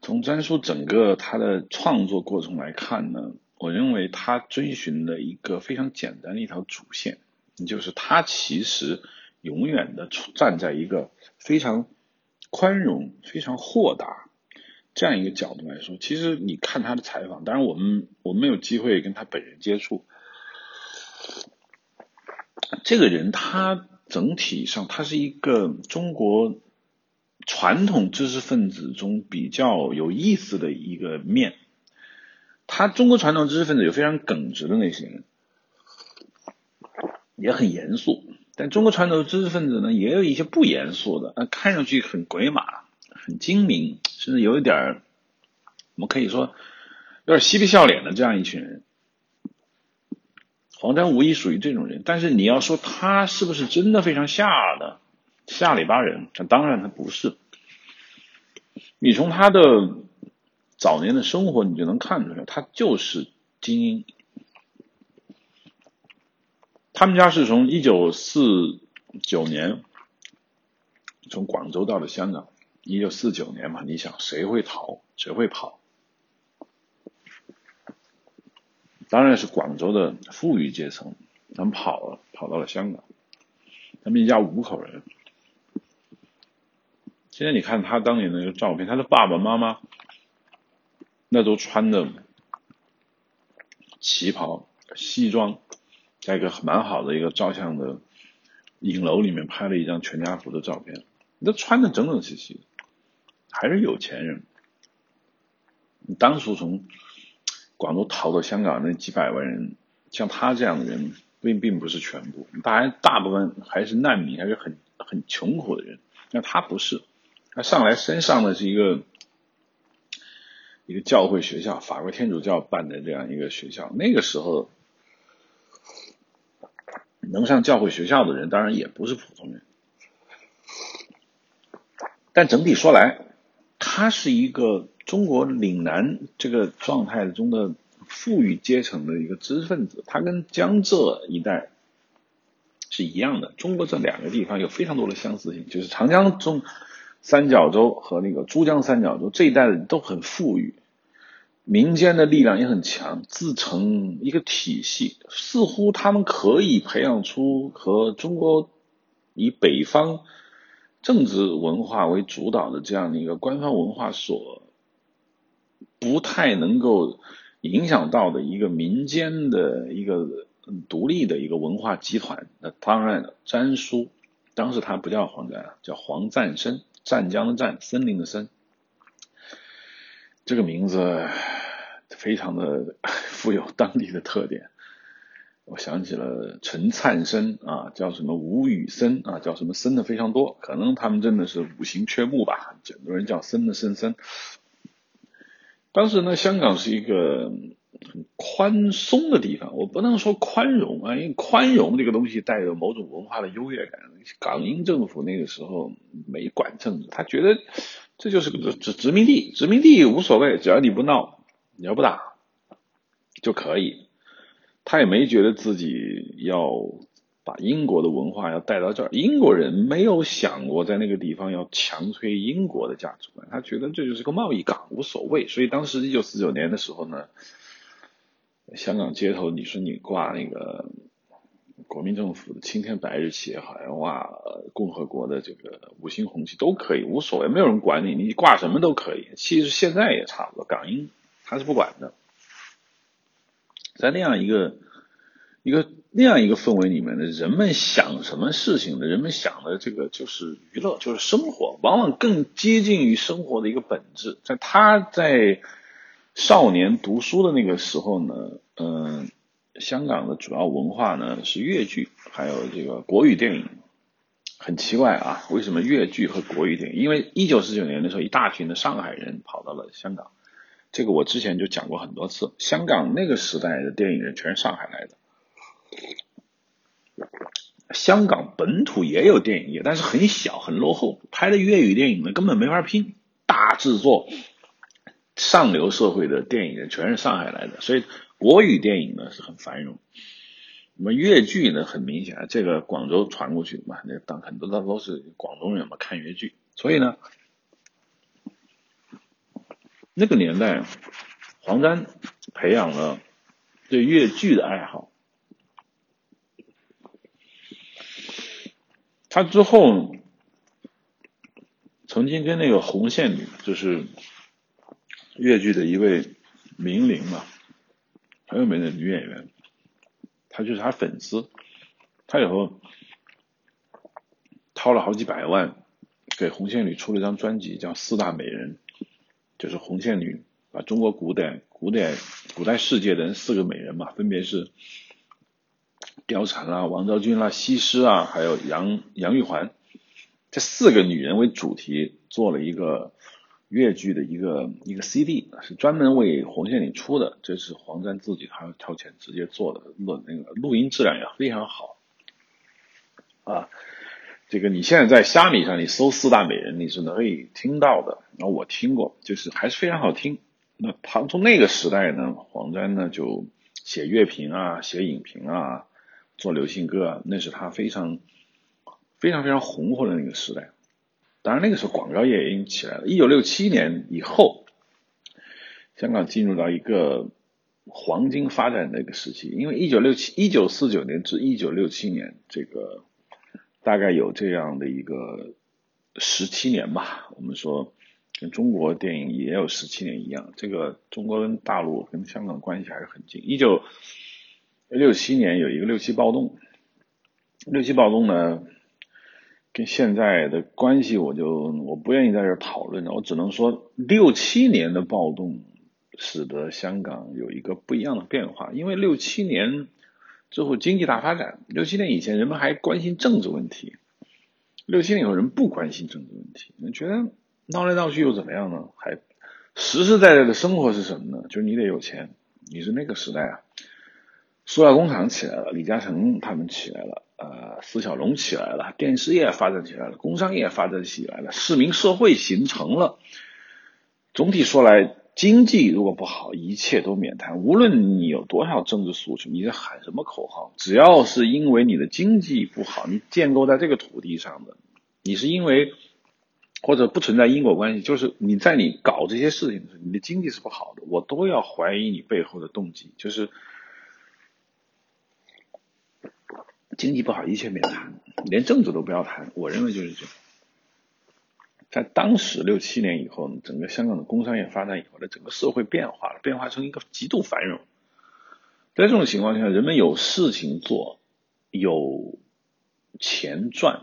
从詹叔整个他的创作过程来看呢，我认为他追寻了一个非常简单的一条主线，就是他其实永远的站在一个非常宽容、非常豁达这样一个角度来说。其实你看他的采访，当然我们我们没有机会跟他本人接触，这个人他整体上他是一个中国。传统知识分子中比较有意思的一个面，他中国传统知识分子有非常耿直的那些人，也很严肃。但中国传统知识分子呢，也有一些不严肃的，那看上去很鬼马、很精明，甚至有一点儿，我们可以说有点嬉皮笑脸的这样一群人。黄沾无疑属于这种人，但是你要说他是不是真的非常下的？下里巴人，那当然他不是。你从他的早年的生活，你就能看出来，他就是精英。他们家是从一九四九年从广州到了香港。一九四九年嘛，你想谁会逃，谁会跑？当然是广州的富裕阶层，他们跑了，跑到了香港。他们一家五口人。现在你看他当年那个照片，他的爸爸妈妈那都穿的旗袍、西装，在一个蛮好的一个照相的影楼里面拍了一张全家福的照片，都穿的整整齐齐，还是有钱人。你当初从广州逃到香港那几百万人，像他这样的人并并不是全部，大家大部分还是难民，还是很很穷苦的人，那他不是。他上来身上的是一个一个教会学校，法国天主教办的这样一个学校。那个时候能上教会学校的人，当然也不是普通人。但整体说来，他是一个中国岭南这个状态中的富裕阶层的一个知识分子。他跟江浙一带是一样的。中国这两个地方有非常多的相似性，就是长江中。三角洲和那个珠江三角洲这一带的人都很富裕，民间的力量也很强，自成一个体系，似乎他们可以培养出和中国以北方政治文化为主导的这样的一个官方文化所不太能够影响到的一个民间的一个独立的一个文化集团。那当然，詹叔当时他不叫黄沾，叫黄赞生。湛江的湛，森林的森，这个名字非常的 富有当地的特点。我想起了陈灿生啊，叫什么吴宇森啊，叫什么森的非常多，可能他们真的是五行缺木吧，很多人叫森的森森。当时呢，香港是一个。很宽松的地方，我不能说宽容啊，因为宽容这个东西带有某种文化的优越感。港英政府那个时候没管政治，他觉得这就是个殖殖民地，殖民地无所谓，只要你不闹，你要不打就可以。他也没觉得自己要把英国的文化要带到这儿，英国人没有想过在那个地方要强推英国的价值观，他觉得这就是个贸易港，无所谓。所以当时一九四九年的时候呢。香港街头，你说你挂那个国民政府的青天白日旗也好，挂共和国的这个五星红旗都可以，无所谓，没有人管你，你挂什么都可以。其实现在也差不多，港英他是不管的。在那样一个一个那样一个氛围里面呢，人们想什么事情呢？人们想的这个就是娱乐，就是生活，往往更接近于生活的一个本质。在他在。少年读书的那个时候呢，嗯，香港的主要文化呢是粤剧，还有这个国语电影。很奇怪啊，为什么粤剧和国语电影？因为一九四九年的时候，一大群的上海人跑到了香港，这个我之前就讲过很多次。香港那个时代的电影人全是上海来的。香港本土也有电影业，但是很小很落后，拍的粤语电影呢根本没法拼，大制作。上流社会的电影人全是上海来的，所以国语电影呢是很繁荣。那么粤剧呢，很明显，这个广州传过去嘛，那当很多的都是广东人嘛，看粤剧。所以呢，那个年代，黄沾培养了对越剧的爱好。他之后曾经跟那个红线女，就是越剧的一位名伶嘛，很有名的女演员，她就是她粉丝，她以后掏了好几百万给红线女出了一张专辑，叫《四大美人》，就是红线女把中国古代、古代、古代世界的四个美人嘛，分别是。貂蝉啦、王昭君啦、西施啊，还有杨杨玉环，这四个女人为主题做了一个越剧的一个一个 CD，是专门为红线女出的。这是黄沾自己他掏钱直接做的，录那个录音质量也非常好啊。这个你现在在虾米上你搜四大美人，你是可以听到的。然后我听过，就是还是非常好听。那唐从那个时代呢，黄沾呢就写乐评啊，写影评啊。做流行歌，啊那是他非常非常非常红火的那个时代。当然，那个时候广告业已经起来了。一九六七年以后，香港进入到一个黄金发展的一个时期。因为一九六七一九四九年至一九六七年，这个大概有这样的一个十七年吧。我们说，跟中国电影也有十七年一样。这个中国跟大陆跟香港关系还是很近。一九六七年有一个六七暴动，六七暴动呢，跟现在的关系我就我不愿意在这讨论了，我只能说六七年的暴动使得香港有一个不一样的变化，因为六七年之后经济大发展，六七年以前人们还关心政治问题，六七年以后人不关心政治问题，你觉得闹来闹去又怎么样呢？还实实在在的生活是什么呢？就是你得有钱，你是那个时代啊。塑料工厂起来了，李嘉诚他们起来了，呃，释小龙起来了，电视业发展起来了，工商业发展起来了，市民社会形成了。总体说来，经济如果不好，一切都免谈。无论你有多少政治诉求，你在喊什么口号，只要是因为你的经济不好，你建构在这个土地上的，你是因为或者不存在因果关系，就是你在你搞这些事情的时候，你的经济是不好的，我都要怀疑你背后的动机，就是。经济不好，一切免谈，连政治都不要谈。我认为就是这样。在当时六七年以后，整个香港的工商业发展以后呢，整个社会变化了，变化成一个极度繁荣。在这种情况下，人们有事情做，有钱赚，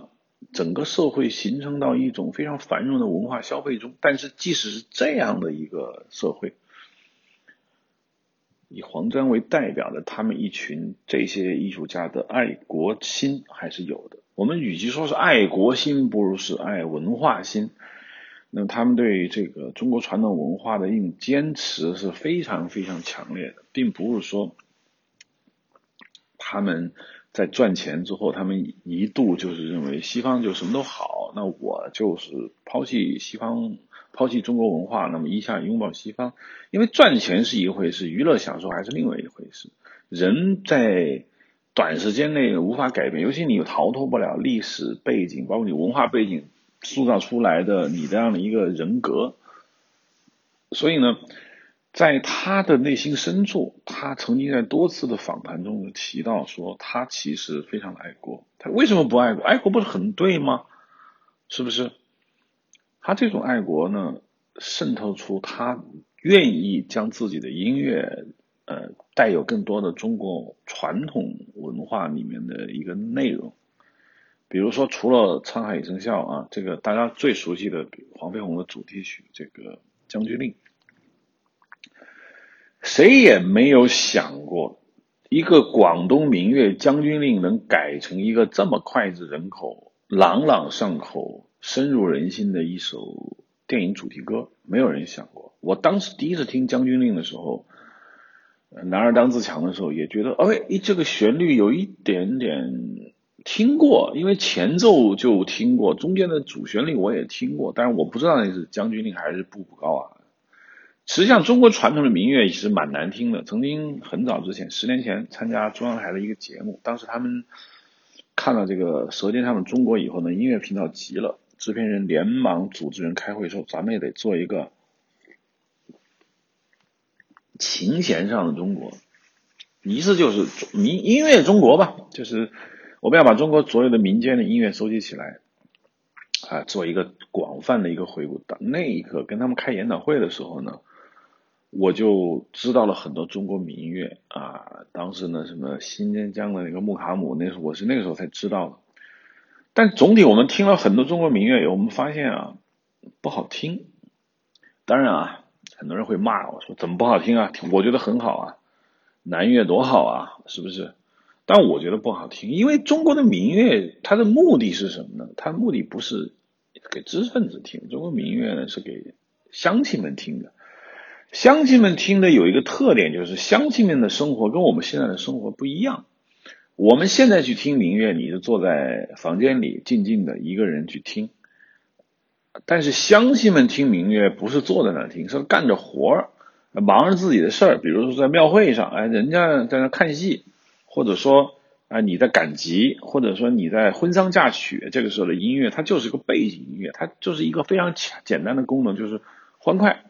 整个社会形成到一种非常繁荣的文化消费中。但是，即使是这样的一个社会，以黄沾为代表的他们一群这些艺术家的爱国心还是有的。我们与其说是爱国心，不如是爱文化心。那他们对这个中国传统文化的一种坚持是非常非常强烈的，并不是说他们在赚钱之后，他们一度就是认为西方就什么都好，那我就是抛弃西方。抛弃中国文化，那么一下拥抱西方，因为赚钱是一回事，娱乐享受还是另外一回事。人在短时间内无法改变，尤其你逃脱不了历史背景，包括你文化背景塑造出来的你这样的一个人格。所以呢，在他的内心深处，他曾经在多次的访谈中提到说，他其实非常的爱国。他为什么不爱国？爱国不是很对吗？是不是？他这种爱国呢，渗透出他愿意将自己的音乐，呃，带有更多的中国传统文化里面的一个内容。比如说，除了《沧海一声笑》啊，这个大家最熟悉的黄飞鸿的主题曲，这个《将军令》，谁也没有想过，一个广东民乐《将军令》能改成一个这么脍炙人口、朗朗上口。深入人心的一首电影主题歌，没有人想过。我当时第一次听《将军令》的时候，男儿当自强的时候，也觉得，哎，这个旋律有一点点听过，因为前奏就听过，中间的主旋律我也听过，但是我不知道那是《将军令》还是《步步高》啊。实际上，中国传统的民乐其实蛮难听的。曾经很早之前，十年前参加中央台的一个节目，当时他们看了这个《舌尖上的中国》以后呢，音乐频道急了。制片人连忙组织人开会说：“咱们也得做一个琴弦上的中国，一是就是民音乐中国吧，就是我们要把中国所有的民间的音乐收集起来，啊，做一个广泛的一个回顾。到那一刻跟他们开研讨会的时候呢，我就知道了很多中国民乐啊，当时呢什么新疆的那个木卡姆，那时候我是那个时候才知道的。但总体我们听了很多中国民乐，我们发现啊不好听。当然啊，很多人会骂我说怎么不好听啊？我觉得很好啊，南乐多好啊，是不是？但我觉得不好听，因为中国的民乐它的目的是什么呢？它的目的不是给知识分子听，中国民乐呢是给乡亲们听的。乡亲们听的有一个特点，就是乡亲们的生活跟我们现在的生活不一样。我们现在去听民乐，你是坐在房间里静静的一个人去听，但是乡亲们听民乐不是坐在那听，是干着活儿，忙着自己的事儿。比如说在庙会上，哎，人家在那看戏，或者说啊你在赶集，或者说你在婚丧嫁娶，这个时候的音乐它就是个背景音乐，它就是一个非常简单的功能，就是欢快。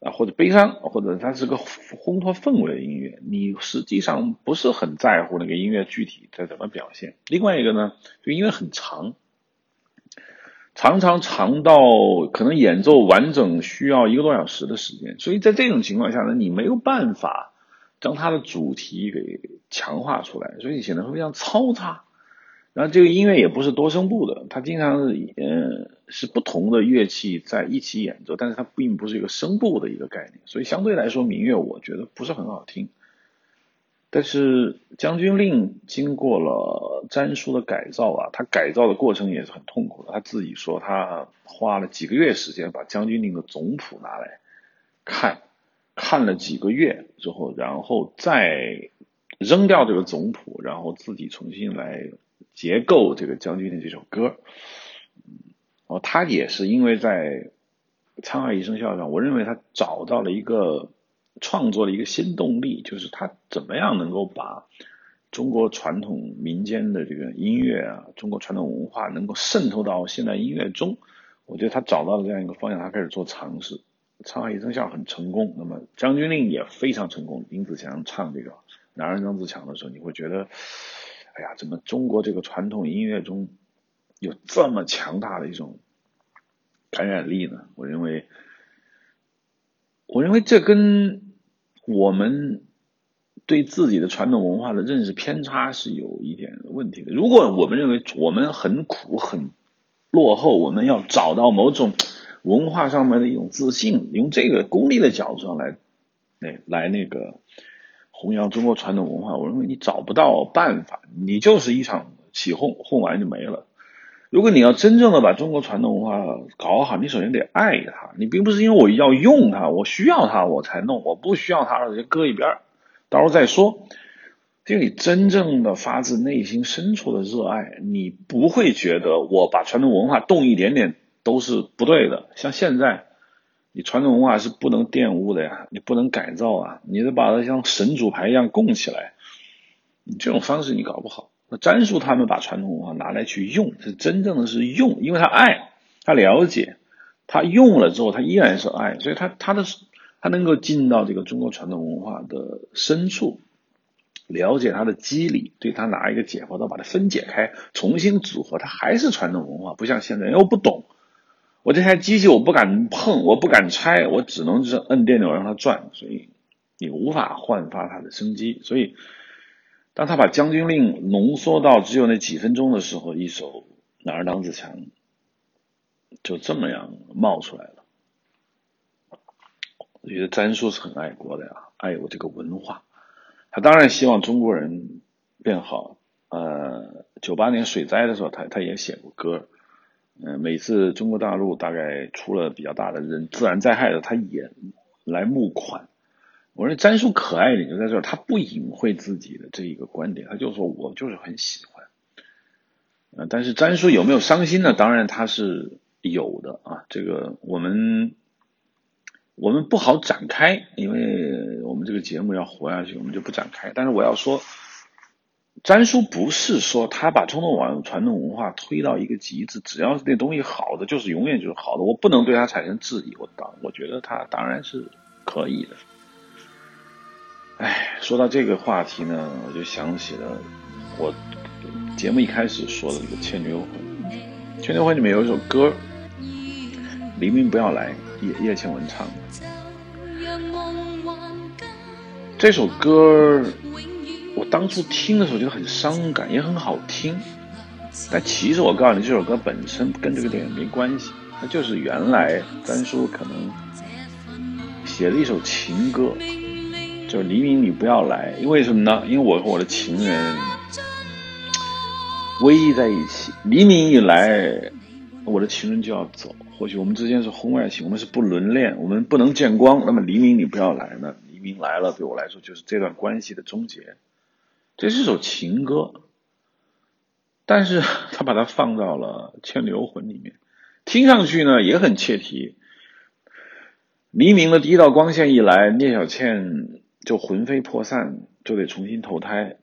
啊，或者悲伤，或者它是个烘托氛围的音乐，你实际上不是很在乎那个音乐具体在怎么表现。另外一个呢，就音乐很长，常常长到可能演奏完整需要一个多小时的时间，所以在这种情况下呢，你没有办法将它的主题给强化出来，所以显得非常嘈杂。然后这个音乐也不是多声部的，它经常是呃是不同的乐器在一起演奏，但是它并不是一个声部的一个概念，所以相对来说民乐我觉得不是很好听。但是《将军令》经过了詹叔的改造啊，他改造的过程也是很痛苦的。他自己说他花了几个月时间把《将军令》的总谱拿来看，看了几个月之后，然后再扔掉这个总谱，然后自己重新来。结构这个将军的这首歌，哦，他也是因为在《沧海一声笑》上，我认为他找到了一个创作的一个新动力，就是他怎么样能够把中国传统民间的这个音乐啊，中国传统文化能够渗透到现代音乐中。我觉得他找到了这样一个方向，他开始做尝试。《沧海一声笑》很成功，那么《将军令》也非常成功。林子祥唱这个《男儿当自强》的时候，你会觉得。哎呀，怎么中国这个传统音乐中有这么强大的一种感染力呢？我认为，我认为这跟我们对自己的传统文化的认识偏差是有一点问题的。如果我们认为我们很苦、很落后，我们要找到某种文化上面的一种自信，用这个功利的角度上来，来来那个。弘扬中国传统文化，我认为你找不到办法，你就是一场起哄，哄完就没了。如果你要真正的把中国传统文化搞好，你首先得爱它。你并不是因为我要用它，我需要它我才弄，我不需要它了就搁一边，到时候再说。就你真正的发自内心深处的热爱，你不会觉得我把传统文化动一点点都是不对的。像现在。你传统文化是不能玷污的呀，你不能改造啊，你得把它像神主牌一样供起来。你这种方式你搞不好。那詹叔他们把传统文化拿来去用，是真正的是用，因为他爱，他了解，他用了之后他依然是爱，所以他他的他能够进到这个中国传统文化的深处，了解它的机理，对他拿一个解剖刀把它分解开，重新组合，它还是传统文化，不像现在，因为我不懂。我这台机器我不敢碰，我不敢拆，我只能是摁电钮让它转，所以你无法焕发它的生机。所以，当他把《将军令》浓缩到只有那几分钟的时候，一首《哪儿当自强》就这么样冒出来了。我觉得詹叔是很爱国的呀，爱我这个文化。他当然希望中国人变好。呃，九八年水灾的时候，他他也写过歌。嗯，每次中国大陆大概出了比较大的人自然灾害的，他也来募款。我说詹叔可爱点就在这儿，他不隐晦自己的这一个观点，他就说我就是很喜欢。呃，但是詹叔有没有伤心呢？当然他是有的啊，这个我们我们不好展开，因为我们这个节目要活下去，我们就不展开。但是我要说。詹叔不是说他把传统文传统文化推到一个极致，只要是那东西好的，就是永远就是好的，我不能对他产生质疑。我当我觉得他当然是可以的，哎，说到这个话题呢，我就想起了我节目一开始说的这个《倩女幽魂》。《倩女幽魂》里面有一首歌，《黎明不要来》，叶叶倩文唱的。这首歌我当初听的时候觉得很伤感，也很好听。但其实我告诉你，这首歌本身跟这个电影没关系，它就是原来丹叔可能写了一首情歌，就是黎明你不要来，因为什么呢？因为我和我的情人偎依在一起，黎明一来，我的情人就要走。或许我们之间是婚外情，我们是不伦恋，我们不能见光。那么黎明你不要来，呢黎明来了，对我来说就是这段关系的终结。这是首情歌。但是 他把它放到了《倩女幽魂》里面，听上去呢也很切题。黎明的第一道光线一来，聂小倩就魂飞魄散，就得重新投胎，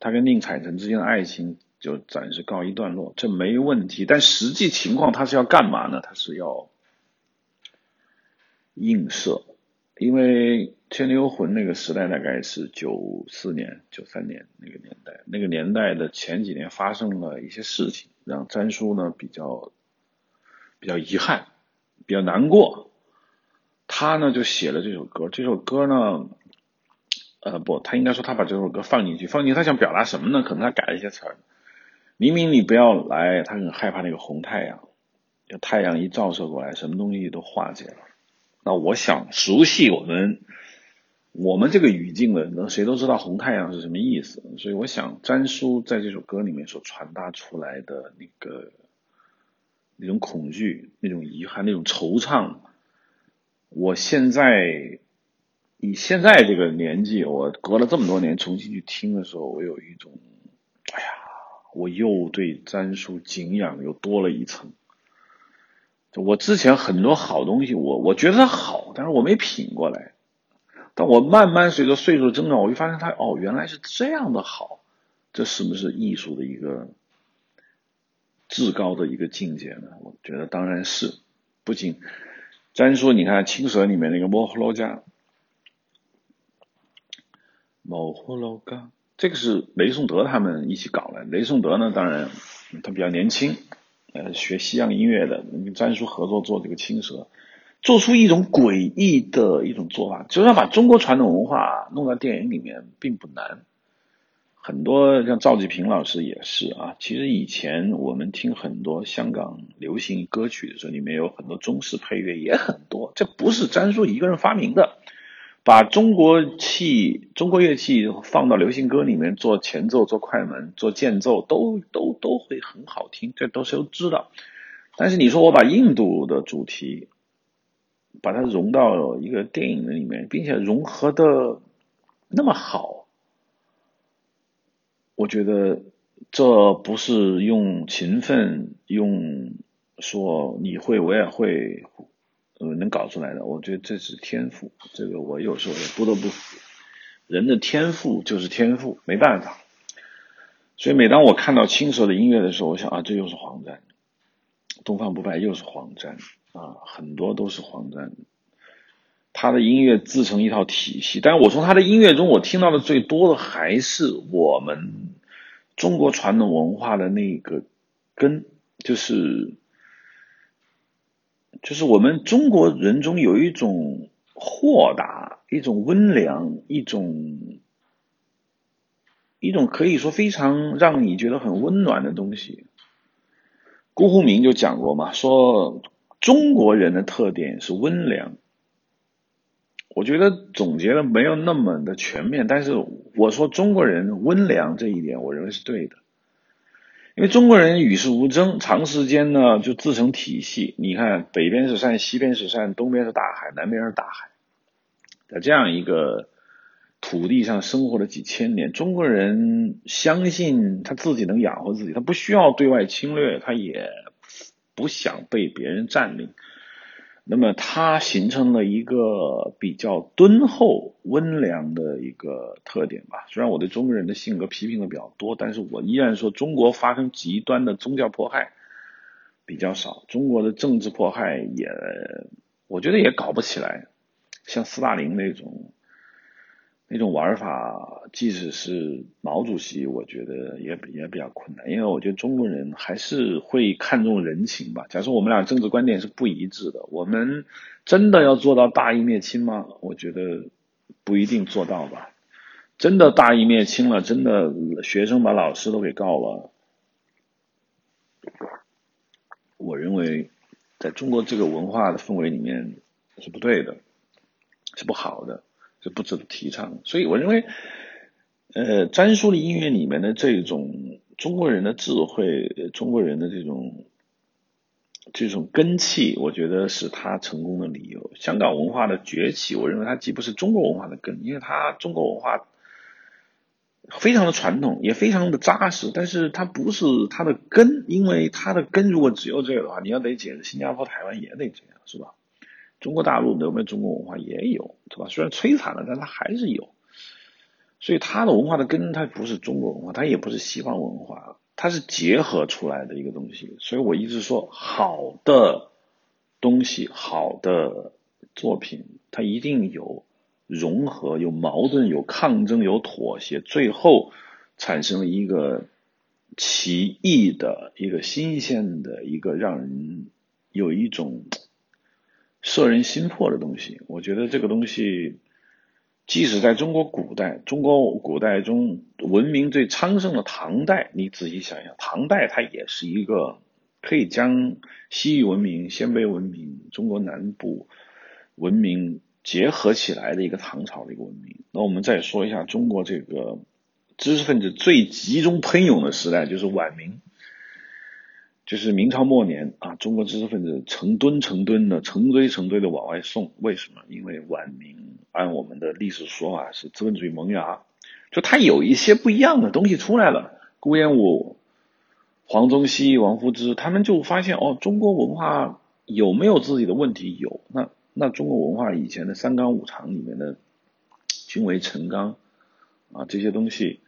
她跟宁采臣之间的爱情就暂时告一段落，这没问题。但实际情况他是要干嘛呢？他是要映射，因为。《倩女幽魂》那个时代大概是九四年、九三年那个年代，那个年代的前几年发生了一些事情，让詹叔呢比较比较遗憾，比较难过。他呢就写了这首歌，这首歌呢，呃不，他应该说他把这首歌放进去，放进去他想表达什么呢？可能他改了一些词儿。明明你不要来，他很害怕那个红太阳，太阳一照射过来，什么东西都化解了。那我想熟悉我们。我们这个语境的人，谁都知道红太阳是什么意思，所以我想，詹叔在这首歌里面所传达出来的那个那种恐惧、那种遗憾、那种惆怅，我现在以现在这个年纪，我隔了这么多年重新去听的时候，我有一种，哎呀，我又对詹叔敬仰又多了一层。我之前很多好东西，我我觉得它好，但是我没品过来。但我慢慢随着岁数增长，我就发现它哦，原来是这样的好，这是不是艺术的一个至高的一个境界呢？我觉得当然是。不仅咱说，你看《青蛇》里面那个摩诃罗伽，摩诃罗伽，这个是雷颂德他们一起搞的。雷颂德呢，当然他比较年轻，呃，学西洋音乐的，跟詹叔合作做这个《青蛇》。做出一种诡异的一种做法，就是要把中国传统文化弄到电影里面，并不难。很多像赵季平老师也是啊。其实以前我们听很多香港流行歌曲的时候，里面有很多中式配乐也很多。这不是詹叔一个人发明的，把中国器、中国乐器放到流行歌里面做前奏、做快门、做间奏，都都都会很好听，这都是都知道。但是你说我把印度的主题，把它融到一个电影里面，并且融合的那么好，我觉得这不是用勤奋、用说你会我也会，呃，能搞出来的。我觉得这是天赋，这个我有时候也不得不服。人的天赋就是天赋，没办法。所以每当我看到青蛇的音乐的时候，我想啊，这又是黄沾，东方不败又是黄沾。啊，很多都是黄沾，他的音乐自成一套体系。但我从他的音乐中，我听到的最多的还是我们中国传统文化的那个根，就是就是我们中国人中有一种豁达，一种温良，一种一种可以说非常让你觉得很温暖的东西。辜鸿铭就讲过嘛，说。中国人的特点是温良，我觉得总结的没有那么的全面，但是我说中国人温良这一点，我认为是对的，因为中国人与世无争，长时间呢就自成体系。你看，北边是山，西边是山，东边是大海，南边是大海，在这样一个土地上生活了几千年，中国人相信他自己能养活自己，他不需要对外侵略，他也。不想被别人占领，那么它形成了一个比较敦厚、温良的一个特点吧。虽然我对中国人的性格批评的比较多，但是我依然说中国发生极端的宗教迫害比较少，中国的政治迫害也，我觉得也搞不起来，像斯大林那种那种玩法，即使是毛主席，我觉得也也比较困难，因为我觉得中国人还是会看重人情吧。假设我们俩政治观点是不一致的，我们真的要做到大义灭亲吗？我觉得不一定做到吧。真的大义灭亲了，真的学生把老师都给告了，我认为在中国这个文化的氛围里面是不对的，是不好的。不值得提倡，所以我认为，呃，詹叔的音乐里面的这种中国人的智慧，中国人的这种这种根气，我觉得是他成功的理由。香港文化的崛起，我认为它既不是中国文化的根，因为它中国文化非常的传统，也非常的扎实，但是它不是它的根，因为它的根如果只有这个的话，你要得解释新加坡、台湾也得这样，是吧？中国大陆有没有中国文化也有，对吧？虽然摧残了，但它还是有。所以它的文化的根，它不是中国文化，它也不是西方文化，它是结合出来的一个东西。所以我一直说，好的东西、好的作品，它一定有融合、有矛盾、有抗争、有妥协，最后产生了一个奇异的、一个新鲜的、一个让人有一种。摄人心魄的东西，我觉得这个东西，即使在中国古代，中国古代中文明最昌盛的唐代，你仔细想想，唐代它也是一个可以将西域文明、鲜卑文明、中国南部文明结合起来的一个唐朝的一个文明。那我们再说一下中国这个知识分子最集中喷涌的时代，就是晚明。就是明朝末年啊，中国知识分子成吨成吨的、成堆成堆的往外送。为什么？因为晚明按我们的历史说法是资本主义萌芽，就它有一些不一样的东西出来了。顾炎武、黄宗羲、王夫之他们就发现哦，中国文化有没有自己的问题？有。那那中国文化以前的三纲五常里面的君为臣纲啊这些东西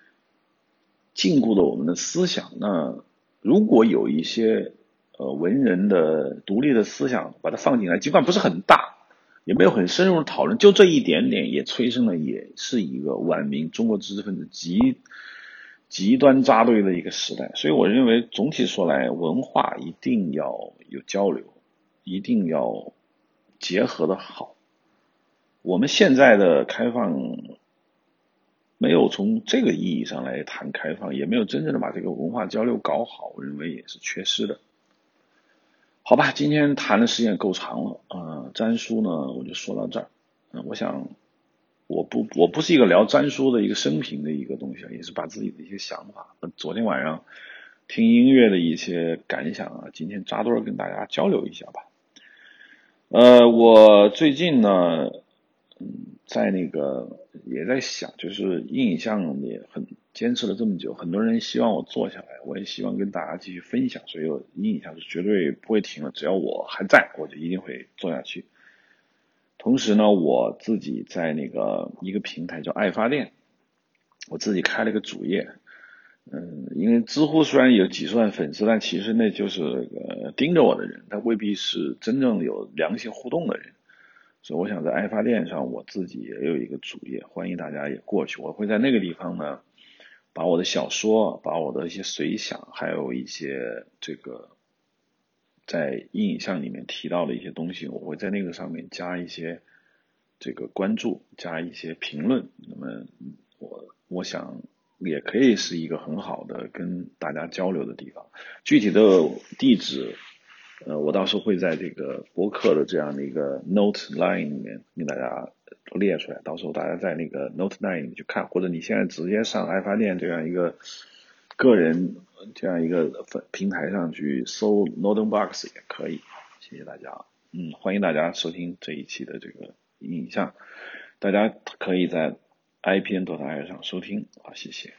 禁锢了我们的思想。那如果有一些呃文人的独立的思想，把它放进来，尽管不是很大，也没有很深入的讨论，就这一点点，也催生了，也是一个晚明中国知识分子极极端扎堆的一个时代。所以，我认为总体说来，文化一定要有交流，一定要结合的好。我们现在的开放。没有从这个意义上来谈开放，也没有真正的把这个文化交流搞好，我认为也是缺失的。好吧，今天谈的时间够长了啊，詹叔呢我就说到这儿。嗯，我想我不我不是一个聊詹叔的一个生平的一个东西，也是把自己的一些想法，昨天晚上听音乐的一些感想啊，今天扎堆儿跟大家交流一下吧。呃，我最近呢。嗯，在那个也在想，就是印象也很坚持了这么久，很多人希望我做下来，我也希望跟大家继续分享，所以我印象是绝对不会停了，只要我还在，我就一定会做下去。同时呢，我自己在那个一个平台叫爱发电，我自己开了个主页，嗯，因为知乎虽然有几十万粉丝，但其实那就是呃盯着我的人，他未必是真正有良性互动的人。所以我想在爱发电上，我自己也有一个主页，欢迎大家也过去。我会在那个地方呢，把我的小说、把我的一些随想，还有一些这个在印象里面提到的一些东西，我会在那个上面加一些这个关注，加一些评论。那么我我想也可以是一个很好的跟大家交流的地方。具体的地址。呃，我到时候会在这个博客的这样的一个 note line 里面给大家列出来，到时候大家在那个 note line 里面去看，或者你现在直接上爱发电这样一个个人这样一个平台上去搜 Northern Box 也可以。谢谢大家，嗯，欢迎大家收听这一期的这个影像，大家可以在 IPN 多台上收听，好，谢谢。